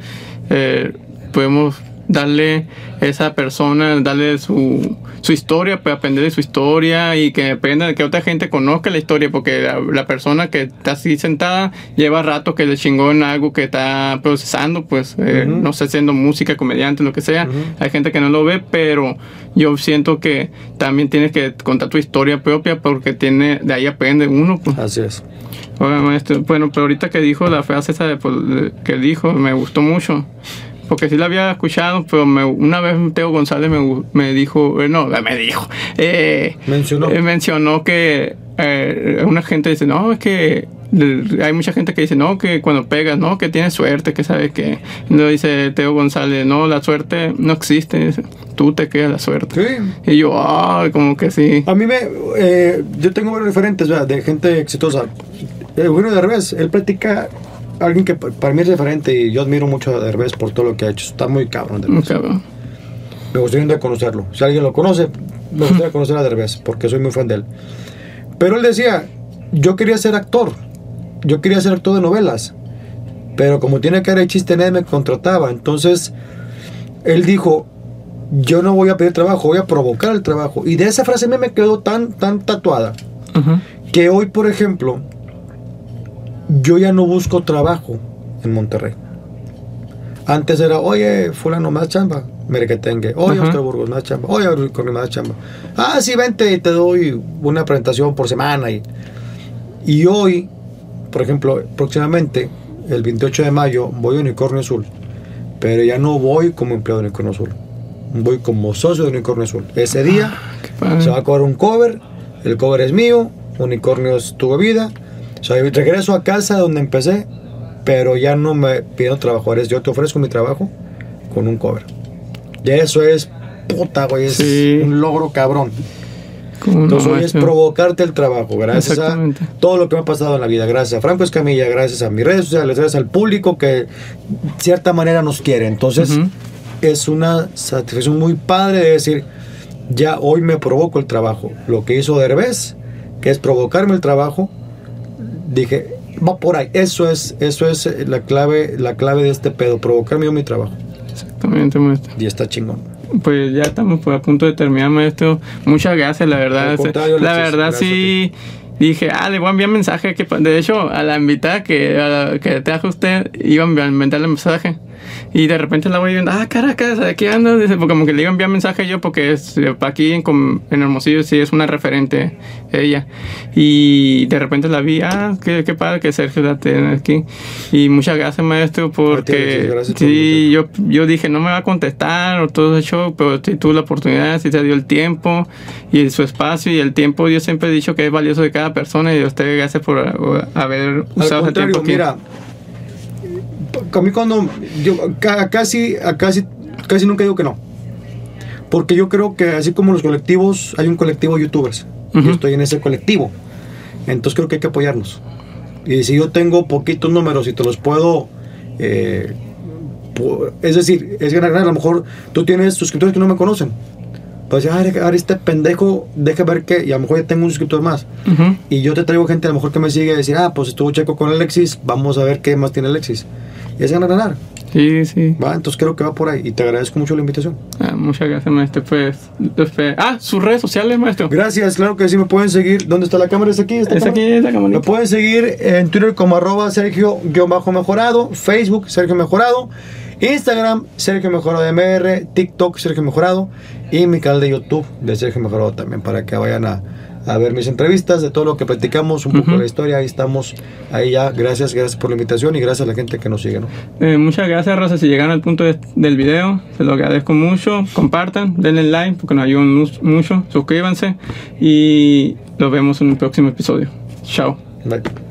eh, podemos darle a esa persona, darle su, su historia, pues aprender de su historia y que de que otra gente conozca la historia, porque la, la persona que está así sentada lleva rato que le chingó en algo que está procesando, pues, eh, no sé, haciendo música, comediante, lo que sea. Hay gente que no lo ve, pero yo siento que también tienes que contar tu historia propia porque tiene de ahí aprende uno. Pues. Así es. Oiga, maestro, bueno, pero ahorita que dijo la frase esa de, pues, de- que dijo, me gustó mucho. Porque sí la había escuchado, pero me- una vez Teo González me, me dijo, eh, no, me dijo, eh, Mencionó. eh, mencionó que eh, una gente dice, no, es que le- hay mucha gente que dice, no, que cuando pegas, no, que tienes suerte, que sabe que. No dice Teo González, no, la suerte no existe, dice, tú te quedas la suerte. Sí. Y yo, ah, como que sí. A mí me. eh, yo tengo varios referentes ¿verdad? de gente exitosa. Eugenio Derbez, él platica. Alguien que pa- para mí es referente y yo admiro mucho a Derbez por todo lo que ha hecho. Está muy cabrón, Derbez. cabrón. Me gustaría conocerlo. Si alguien lo conoce, me gustaría conocer a Derbez, porque soy muy fan de él. Pero él decía, yo quería ser actor. Yo quería ser actor de novelas. Pero como tiene cara de chiste, nadie me contrataba. Entonces, él dijo, yo no voy a pedir trabajo, voy a provocar el trabajo. Y de esa frase me quedó tan, tan tatuada, que hoy, por ejemplo, yo ya no busco trabajo en Monterrey. Antes era, oye, fulano, más chamba, merequetengue. Oye, Ajá. Oscar Burgos, más chamba. Oye, con más chamba. Ah, sí, vente y te doy una presentación por semana. Y, y hoy, por ejemplo, próximamente, el 28 de mayo, voy a Unicornio Azul. Pero ya no voy como empleado de Unicornio Azul. Voy como socio de Unicornio Azul. Ese día padre. se va a cobrar un cover, el cover es mío, Unicornio es tu bebida. O sea, regreso a casa donde empecé, pero ya no me pido trabajo, eres yo te ofrezco mi trabajo con un cover. Y eso es puta, güey, es Sí. un logro cabrón. ¿Cómo no, Entonces hoy es provocarte el trabajo, gracias a todo lo que me ha pasado en la vida, gracias a Franco Escamilla, gracias a mis redes sociales, gracias al público que de cierta manera nos quiere. Entonces Ujú. es una satisfacción muy padre de decir, ya hoy me provoco el trabajo. Lo que hizo Derbez, que es provocarme el trabajo, dije, va por ahí. Eso es, eso es eh, la clave, la clave de este pedo, provocarme yo mi trabajo. Exactamente, maestro. Y está chingón. Pues ya estamos pues, a punto de terminar, maestro. Muchas gracias, la verdad. La verdad sí dije, ah, le voy a enviar mensaje. Que, de hecho, a la invitada que, a la, que trajo usted, iba a enviarle mensaje. Y de repente la voy viendo, ah, Caracas, aquí ando. Dice, porque como que le iba a enviar mensaje yo, porque es, aquí en, en Hermosillo sí es una referente ella. Y de repente la vi, ah, qué, qué padre que Sergio la tiene aquí. Y muchas gracias, maestro, porque gracias sí, yo, yo dije, no me va a contestar o todo eso, pero sí tuvo la oportunidad, sí se dio el tiempo y su espacio y el tiempo. Yo siempre he dicho que es valioso de cada persona y usted gracias por haber usado ese tiempo. Mira, a mí cuando yo casi, casi, casi nunca digo que no. Porque yo creo que así como los colectivos, hay un colectivo de youtubers. Yo estoy en ese colectivo. Entonces creo que hay que apoyarnos. Y si yo tengo poquitos números y te los puedo... Eh, es decir, es ganar, a lo mejor tú tienes suscriptores que no me conocen. Pues ah, ahora este pendejo, deja ver qué, y a lo mejor ya tengo un suscriptor más. Y yo te traigo gente a lo mejor que me sigue a decir, ah, pues estuvo checo con Alexis, vamos a ver qué más tiene Alexis es ganar, ganar. Sí, sí. Va, entonces creo que va por ahí y te agradezco mucho la invitación. Ah, muchas gracias, maestro. Pues, pues, ah, sus redes sociales, maestro. Gracias, claro que sí me pueden seguir. ¿Dónde está la cámara? ¿Es aquí? ¿Es aquí, esta cámara. Me pueden seguir en Twitter como arroba Sergio-Mejorado, Facebook Sergio Mejorado, Instagram Sergio Mejorado MR, TikTok Sergio Mejorado y mi canal de YouTube de Sergio Mejorado también para que vayan a a ver mis entrevistas, de todo lo que platicamos, un poco de la historia. Ahí estamos, ahí ya. Gracias, gracias por la invitación y gracias a la gente que nos sigue. ¿no? Eh, muchas gracias, Rosa. Si llegaron al punto del video, se lo agradezco mucho. Compartan, denle like porque nos ayudan mucho. Suscríbanse y nos vemos en un próximo episodio. Chao. Bye.